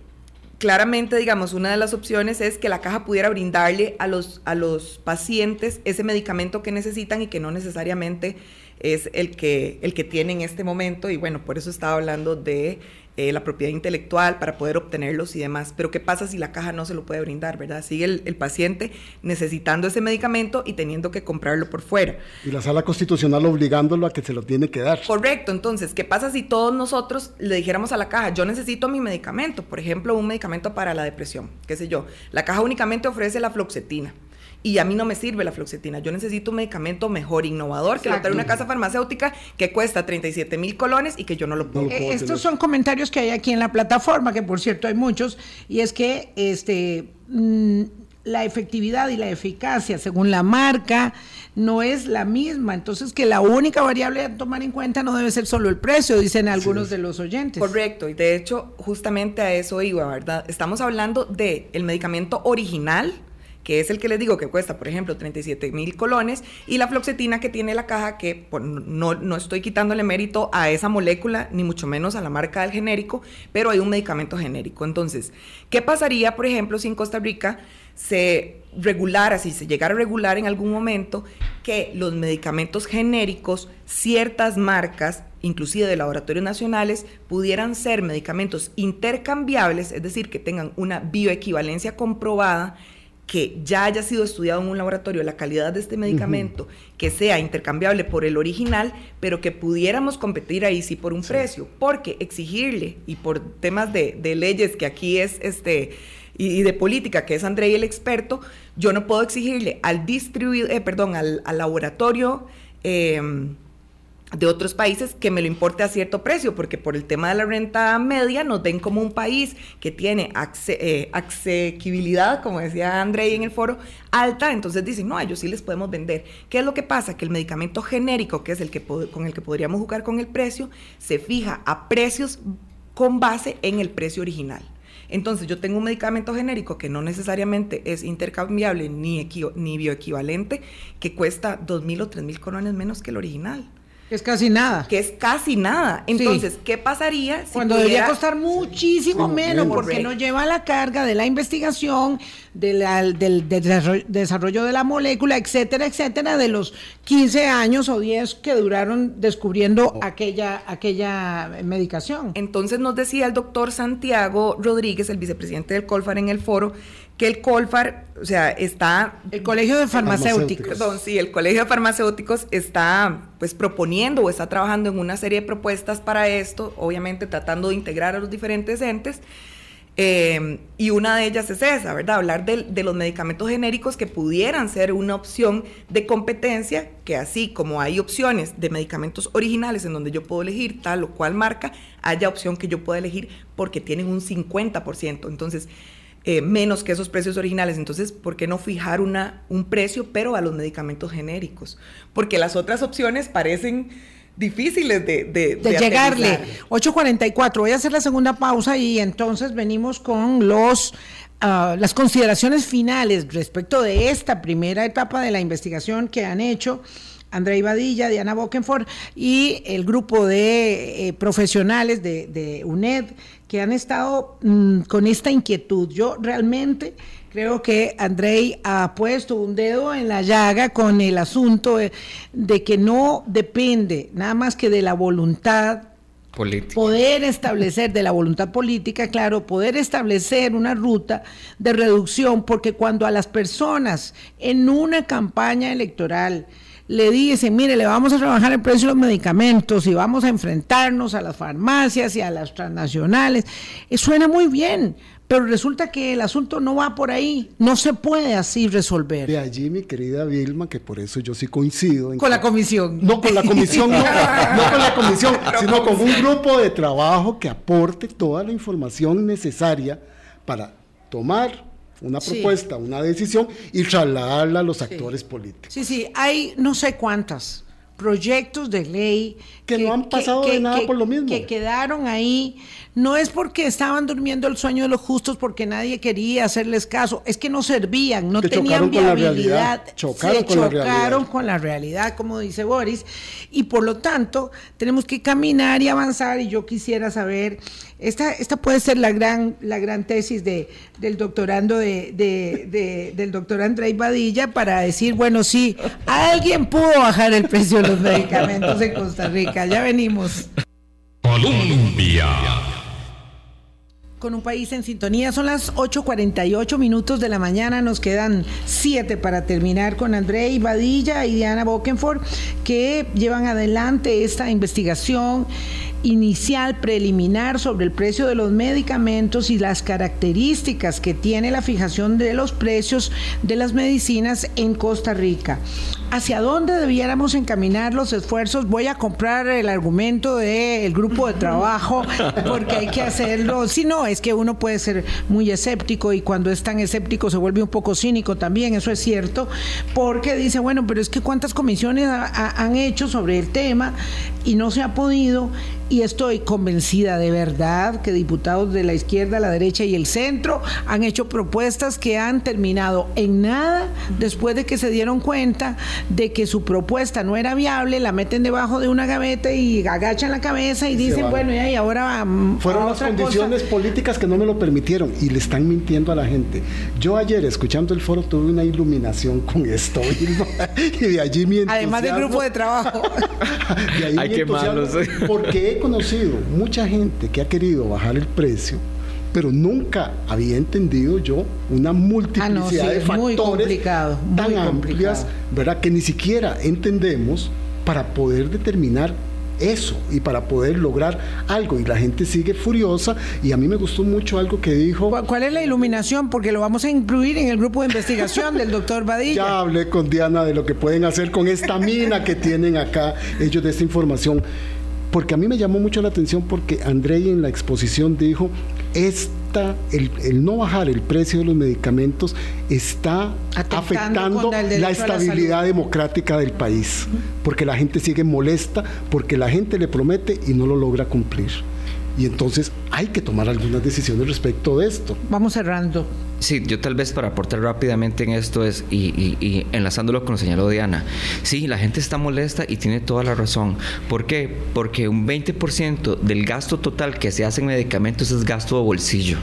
claramente, digamos, una de las opciones es que la caja pudiera brindarle a los, a los pacientes ese medicamento que necesitan y que no necesariamente es el que, el que tiene en este momento. Y bueno, por eso estaba hablando de eh, la propiedad intelectual para poder obtenerlos y demás. Pero ¿qué pasa si la caja no se lo puede brindar, verdad? Sigue el, el paciente necesitando ese medicamento y teniendo que comprarlo por fuera. Y la sala constitucional obligándolo a que se lo tiene que dar. Correcto, entonces, ¿qué pasa si todos nosotros le dijéramos a la caja, yo necesito mi medicamento, por ejemplo, un medicamento para la depresión, qué sé yo? La caja únicamente ofrece la fluoxetina. Y a mí no me sirve la fluoxetina. Yo necesito un medicamento mejor, innovador, que lo trae una casa farmacéutica que cuesta 37 mil colones y que yo no lo puedo. No lo Eh, puedo Estos tener. son comentarios que hay aquí en la plataforma, que por cierto hay muchos, y es que este mm, la efectividad y la eficacia según la marca no es la misma, entonces que la única variable a tomar en cuenta no debe ser solo el precio, dicen algunos de los oyentes. Correcto, y de hecho, justamente a eso iba, ¿verdad? Estamos hablando del el medicamento original, que es el que les digo que cuesta, por ejemplo, 37 mil colones, y la fluoxetina que tiene la caja, que no, no estoy quitándole mérito a esa molécula, ni mucho menos a la marca del genérico, pero hay un medicamento genérico. Entonces, ¿qué pasaría, por ejemplo, si en Costa Rica se regulara, si se llegara a regular en algún momento, que los medicamentos genéricos, ciertas marcas, inclusive de laboratorios nacionales, pudieran ser medicamentos intercambiables, es decir, que tengan una bioequivalencia comprobada, que ya haya sido estudiado en un laboratorio la calidad de este medicamento, que sea intercambiable por el original, pero que pudiéramos competir ahí sí por un precio, porque exigirle, y por temas de, de leyes que aquí es este y, y de política, que es André el experto, yo no puedo exigirle al distribuidor, eh, perdón, al, al laboratorio eh, de otros países que me lo importe a cierto precio, porque por el tema de la renta media nos ven como un país que tiene eh, asequibilidad, como decía André en el foro, alta, entonces dicen, no, a ellos sí les podemos vender. ¿Qué es lo que pasa? Que el medicamento genérico, que es el que con el que podríamos jugar con el precio, se fija a precios con base en el precio original. Entonces yo tengo un medicamento genérico que no necesariamente es intercambiable ni, equi- ni bioequivalente, que cuesta dos mil o tres mil colones menos que el original Es casi nada. que es casi nada. Entonces, ¿qué pasaría si Cuando debería pudiera- costar muchísimo Sí, menos, porque no lleva la carga de la investigación, de la- del, del desarrollo- desarrollo de la molécula, etcétera, etcétera, de los 15 años o 10 que duraron descubriendo Oh. aquella, aquella medicación. Entonces nos decía el doctor Santiago Rodríguez, el vicepresidente del Colfar en el foro, que el Colfar, o sea, está El Colegio de Farmacéuticos. Perdón, sí, el Colegio de Farmacéuticos está pues proponiendo o está trabajando en una serie de propuestas para esto, obviamente tratando de integrar a los diferentes entes. Eh, y una de ellas es esa, ¿verdad? Hablar de, de los medicamentos genéricos que pudieran ser una opción de competencia, que así como hay opciones de medicamentos originales en donde yo puedo elegir tal o cual marca, haya opción que yo pueda elegir porque tienen un 50%. Entonces, eh, menos que esos precios originales. Entonces, ¿por qué no fijar una, un precio, pero a los medicamentos genéricos? Porque las otras opciones parecen difíciles de, de, de de llegarle. aterrizar. 8.44, voy a hacer la segunda pausa y entonces venimos con los ah, las consideraciones finales respecto de esta primera etapa de la investigación que han hecho André Badilla, Diana Bokenford y el grupo de eh, profesionales de, de UNED que han estado mm, con esta inquietud. Yo realmente creo que Andrei ha puesto un dedo en la llaga con el asunto de, de que no depende nada más que de la voluntad Política. poder establecer de la voluntad política, claro, poder establecer una ruta de reducción, porque cuando a las personas en una campaña electoral le dicen, mire, le vamos a trabajar el precio de los medicamentos y vamos a enfrentarnos a las farmacias y a las transnacionales, eh, suena muy bien, pero resulta que el asunto no va por ahí, no se puede así resolver. De allí, mi querida Vilma, que por eso yo sí coincido. en Con que- la comisión. No con la comisión, no, no con la comisión, sino con un grupo de trabajo que aporte toda la información necesaria para tomar una propuesta, una decisión y trasladarla a los actores políticos. Sí, sí, hay no sé cuántas proyectos de ley que, no han pasado de nada por lo mismo. Que quedaron ahí. No es porque estaban durmiendo el sueño de los justos porque nadie quería hacerles caso, es que no servían, no tenían viabilidad. Chocaron, se con, chocaron la realidad. con la realidad, como dice Boris, y por lo tanto tenemos que caminar y avanzar. Y yo quisiera saber, esta, esta puede ser la gran, la gran tesis de, del doctorando de, de, del doctor Andrés Badilla para decir, bueno, sí, alguien pudo bajar el precio de los medicamentos en Costa Rica. Ya venimos. Colombia. Con un país en sintonía, son las 8.48 minutos de la mañana, nos quedan 7 para terminar con André Badilla y Diana Bokenford, que llevan adelante esta investigación inicial preliminar sobre el precio de los medicamentos y las características que tiene la fijación de los precios de las medicinas en Costa Rica. ¿Hacia dónde debiéramos encaminar los esfuerzos? Voy a comprar el argumento del grupo de trabajo porque hay que hacerlo. Si no, es que uno puede ser muy escéptico y cuando es tan escéptico se vuelve un poco cínico también, eso es cierto, porque dice, bueno, pero es que cuántas comisiones ha, ha, han hecho sobre el tema y no se ha podido y estoy convencida de verdad que diputados de la izquierda, la derecha y el centro han hecho propuestas que han terminado en nada después de que se dieron cuenta de que su propuesta no era viable, la meten debajo de una gaveta y agachan la cabeza y, dicen, bueno, y ahora fueron las condiciones cosa. políticas que no me lo permitieron y le están mintiendo a la gente. Yo ayer escuchando el foro tuve una iluminación con esto y de allí mi Además del grupo de trabajo. de ahí Ay, qué malos. Porque he conocido mucha gente que ha querido bajar el precio pero nunca había entendido yo una multiplicidad ah, no, sí, de factores muy complicado, muy tan complicado. amplias, ¿verdad? Que ni siquiera entendemos para poder determinar eso y para poder lograr algo y la gente sigue furiosa y a mí me gustó mucho algo que dijo ¿Cuál es la iluminación? Porque lo vamos a incluir en el grupo de investigación del doctor Badilla ya hablé con Diana de lo que pueden hacer con esta mina que tienen acá ellos de esta información porque a mí me llamó mucho la atención porque Andrei en la exposición dijo, esta, el, el no bajar el precio de los medicamentos está Atentando afectando la estabilidad democrática del país, porque la gente sigue molesta, porque la gente le promete y no lo logra cumplir. Y entonces hay que tomar algunas decisiones respecto de esto. Vamos cerrando. Sí, yo tal vez para aportar rápidamente en esto es, y, y, y, enlazándolo con lo señaló Diana, sí, la gente está molesta y tiene toda la razón. ¿Por qué? Porque un 20% del gasto total que se hace en medicamentos es gasto de bolsillo.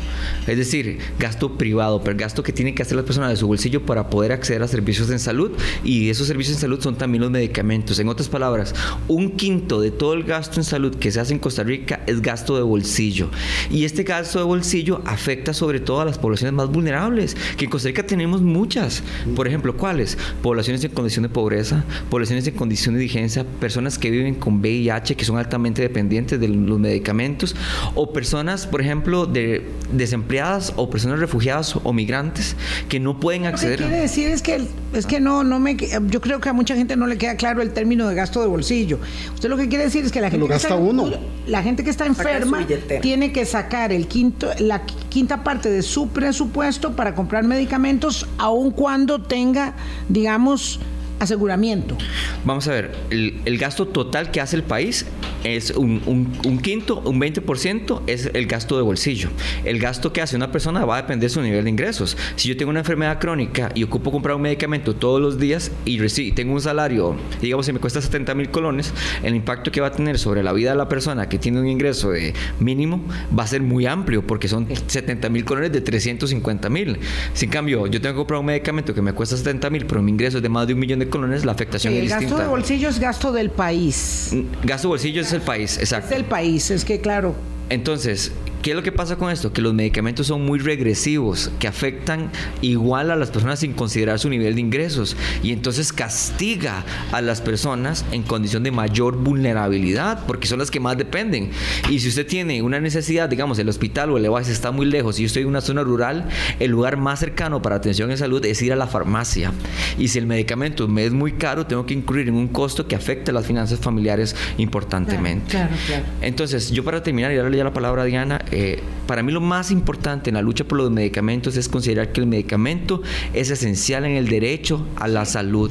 Es decir, gasto privado, pero gasto que tienen que hacer las personas de su bolsillo para poder acceder a servicios en salud y esos servicios en salud son también los medicamentos. En otras palabras, un quinto de todo el gasto en salud que se hace en Costa Rica es gasto de bolsillo. Y este gasto de bolsillo afecta sobre todo a las poblaciones más vulnerables vulnerables, que en Costa Rica tenemos muchas. Por ejemplo, ¿cuáles? Poblaciones en condición de pobreza, poblaciones en condición de indigencia, personas que viven con VIH, que son altamente dependientes de los medicamentos, o personas, por ejemplo, de desempleadas o personas refugiadas o migrantes que no pueden acceder. Lo que quiere decir es que es que no no me yo creo que a mucha gente no le queda claro el término de gasto de bolsillo. Usted lo que quiere decir es que la gente lo que gasta está, uno. la gente que está enferma tiene que sacar el quinto la quinta parte de su presupuesto para comprar medicamentos, aun cuando tenga, digamos, aseguramiento. Vamos a ver, el, el, gasto total que hace el país es un, un, un, quinto, un 20% es el gasto de bolsillo. El gasto que hace una persona va a depender de su nivel de ingresos. Si yo tengo una enfermedad crónica y ocupo comprar un medicamento todos los días y tengo un salario, digamos, si me cuesta 70 mil colones, el impacto que va a tener sobre la vida de la persona que tiene un ingreso de mínimo va a ser muy amplio porque son 70 mil colones de 350 mil. Sin cambio, yo tengo que comprar un medicamento que me cuesta 70 mil, pero mi ingreso es de más de un millón de colones, la afectación Sí, es el gasto distinta. de bolsillo es gasto del país. Gasto de bolsillo es el país, exacto. Es el país, es que claro. Entonces, ¿qué es lo que pasa con esto? Que los medicamentos son muy regresivos, que afectan igual a las personas sin considerar su nivel de ingresos y entonces castiga a las personas en condición de mayor vulnerabilidad, porque son las que más dependen. Y si usted tiene una necesidad, digamos, el hospital o el EVAS está muy lejos y yo estoy en una zona rural, el lugar más cercano para atención en salud es ir a la farmacia. Y si el medicamento me es muy caro, tengo que incurrir en un costo que afecta a las finanzas familiares importantemente. Claro, claro, claro. Entonces, yo para terminar y darle ya la palabra a Diana, eh, para mí lo más importante en la lucha por los medicamentos es considerar que el medicamento es esencial en el derecho a la salud.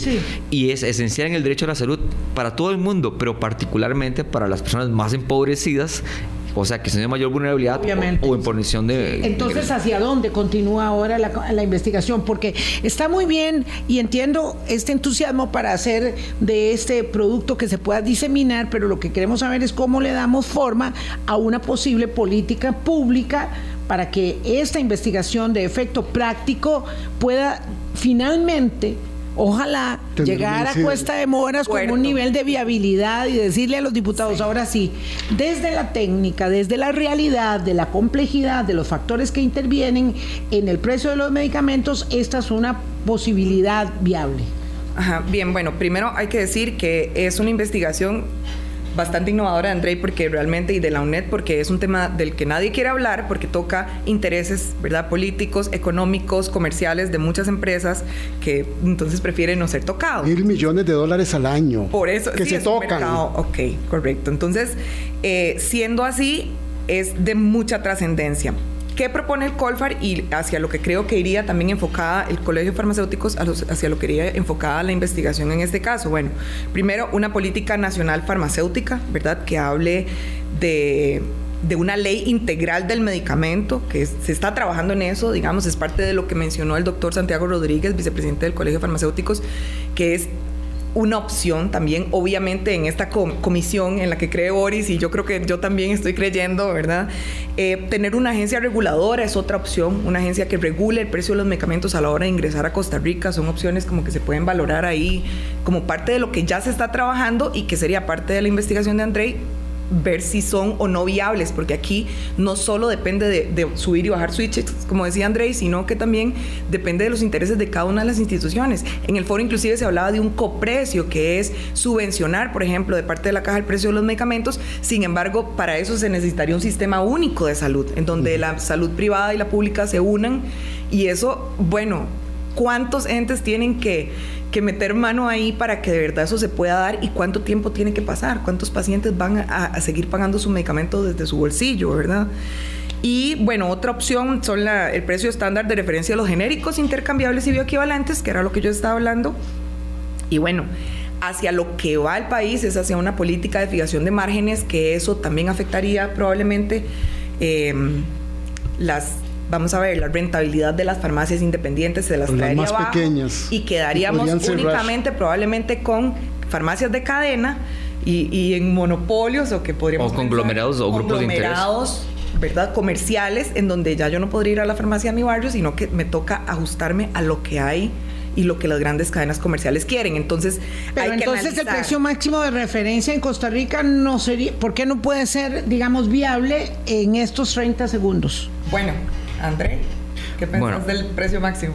Y es esencial en el derecho a la salud para todo el mundo, pero particularmente para las personas más empobrecidas o sea, que se de mayor vulnerabilidad o, en posición de... Entonces, ¿hacia dónde continúa ahora la, la, investigación? Porque está muy bien y entiendo este entusiasmo para hacer de este producto que se pueda diseminar, pero lo que queremos saber es cómo le damos forma a una posible política pública para que esta investigación de efecto práctico pueda finalmente Ojalá llegar a Cuesta de Moras con un nivel de viabilidad y decirle a los diputados, ahora sí, desde la técnica, desde la realidad, de la complejidad, de los factores que intervienen en el precio de los medicamentos, esta es una posibilidad viable. Ajá, bien, bueno, primero hay que decir que es una investigación bastante innovadora de Andrei porque realmente y de la UNED porque es un tema del que nadie quiere hablar porque toca intereses, ¿verdad? políticos, económicos, comerciales de muchas empresas que entonces prefieren no ser tocados. Mil millones de dólares al año. Por eso que se tocan. Ok, correcto. Entonces, eh, siendo así, es de mucha trascendencia. ¿Qué propone el Colfar y hacia lo que creo que iría también enfocada el Colegio de Farmacéuticos, hacia lo que iría enfocada la investigación en este caso? Bueno, primero, una política nacional farmacéutica, ¿verdad? Que hable de de una ley integral del medicamento, que se está trabajando en eso, digamos, es parte de lo que mencionó el doctor Santiago Rodríguez, vicepresidente del Colegio de Farmacéuticos, que es una opción también, obviamente en esta comisión en la que cree Boris y yo creo que yo también estoy creyendo, ¿verdad? Eh, tener una agencia reguladora es otra opción, una agencia que regule el precio de los medicamentos a la hora de ingresar a Costa Rica, son opciones como que se pueden valorar ahí como parte de lo que ya se está trabajando y que sería parte de la investigación de Andrei ver si son o no viables, porque aquí no solo depende de, subir y bajar switches, como decía Andrés, sino que también depende de los intereses de cada una de las instituciones. En el foro inclusive se hablaba de un coprecio, que es subvencionar, por ejemplo, de parte de la caja el precio de los medicamentos, sin embargo, para eso se necesitaría un sistema único de salud, en donde la salud privada y la pública se unan, y eso, bueno, ¿cuántos entes tienen que que meter mano ahí para que de verdad eso se pueda dar y cuánto tiempo tiene que pasar, cuántos pacientes van a, seguir pagando su medicamento desde su bolsillo, ¿verdad? Y bueno, otra opción son el precio estándar de referencia de los genéricos intercambiables y bioequivalentes, que era lo que yo estaba hablando. Y bueno, hacia lo que va el país es hacia una política de fijación de márgenes, que eso también afectaría probablemente eh, las vamos a ver, la rentabilidad de las farmacias independientes se las traería más pequeñas. y quedaríamos únicamente probablemente con farmacias de cadena y, en monopolios o que podríamos... O conglomerados o grupos de interés. ¿verdad? Comerciales en donde ya yo no podría ir a la farmacia de mi barrio, sino que me toca ajustarme a lo que hay y lo que las grandes cadenas comerciales quieren. Entonces, Pero entonces el precio máximo de referencia en Costa Rica no sería, ¿por qué no puede ser, digamos, viable en estos 30 segundos? Bueno, André, ¿qué pensás del precio máximo?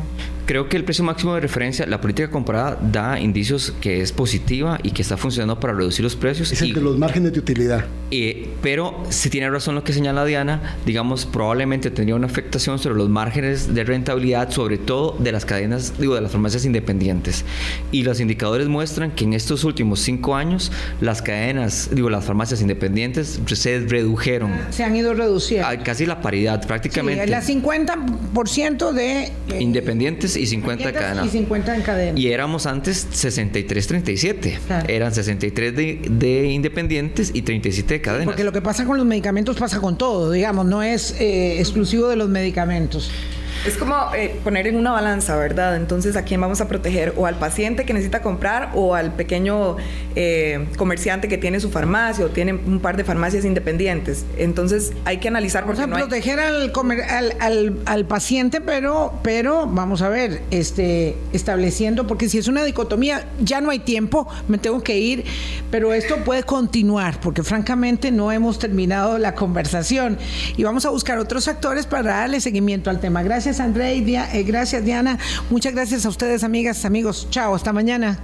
Creo que el precio máximo de referencia, la política comparada, da indicios que es positiva y que está funcionando para reducir los precios. Es el de los márgenes de utilidad. Eh, pero si tiene razón lo que señala Diana, digamos, probablemente tendría una afectación sobre los márgenes de rentabilidad, sobre todo de las cadenas, digo, de las farmacias independientes. Y los indicadores muestran que en estos últimos cinco años, las cadenas, digo, las farmacias independientes se redujeron. Se han ido reduciendo. casi la paridad, prácticamente. Sí, la 50% de... Eh, independientes y 50 cadenas. Y 50 en cadena. Y éramos antes 63-37. Eran 63 de, de, independientes y 37 de cadenas. Porque lo que pasa con los medicamentos pasa con todo, digamos, no es eh, exclusivo de los medicamentos. Es como eh, poner en una balanza, ¿verdad? Entonces, ¿a quién vamos a proteger? ¿O al paciente que necesita comprar o al pequeño eh, comerciante que tiene su farmacia o tiene un par de farmacias independientes? Entonces, hay que analizar vamos a proteger al, al, al, paciente, pero, pero vamos a ver, este, estableciendo, porque si es una dicotomía, ya no hay tiempo, me tengo que ir, pero esto puede continuar, porque francamente no hemos terminado la conversación y vamos a buscar otros actores para darle seguimiento al tema. Gracias. Gracias, André. Eh, gracias, Diana. Muchas gracias a ustedes, amigas, amigos. Chao, hasta mañana.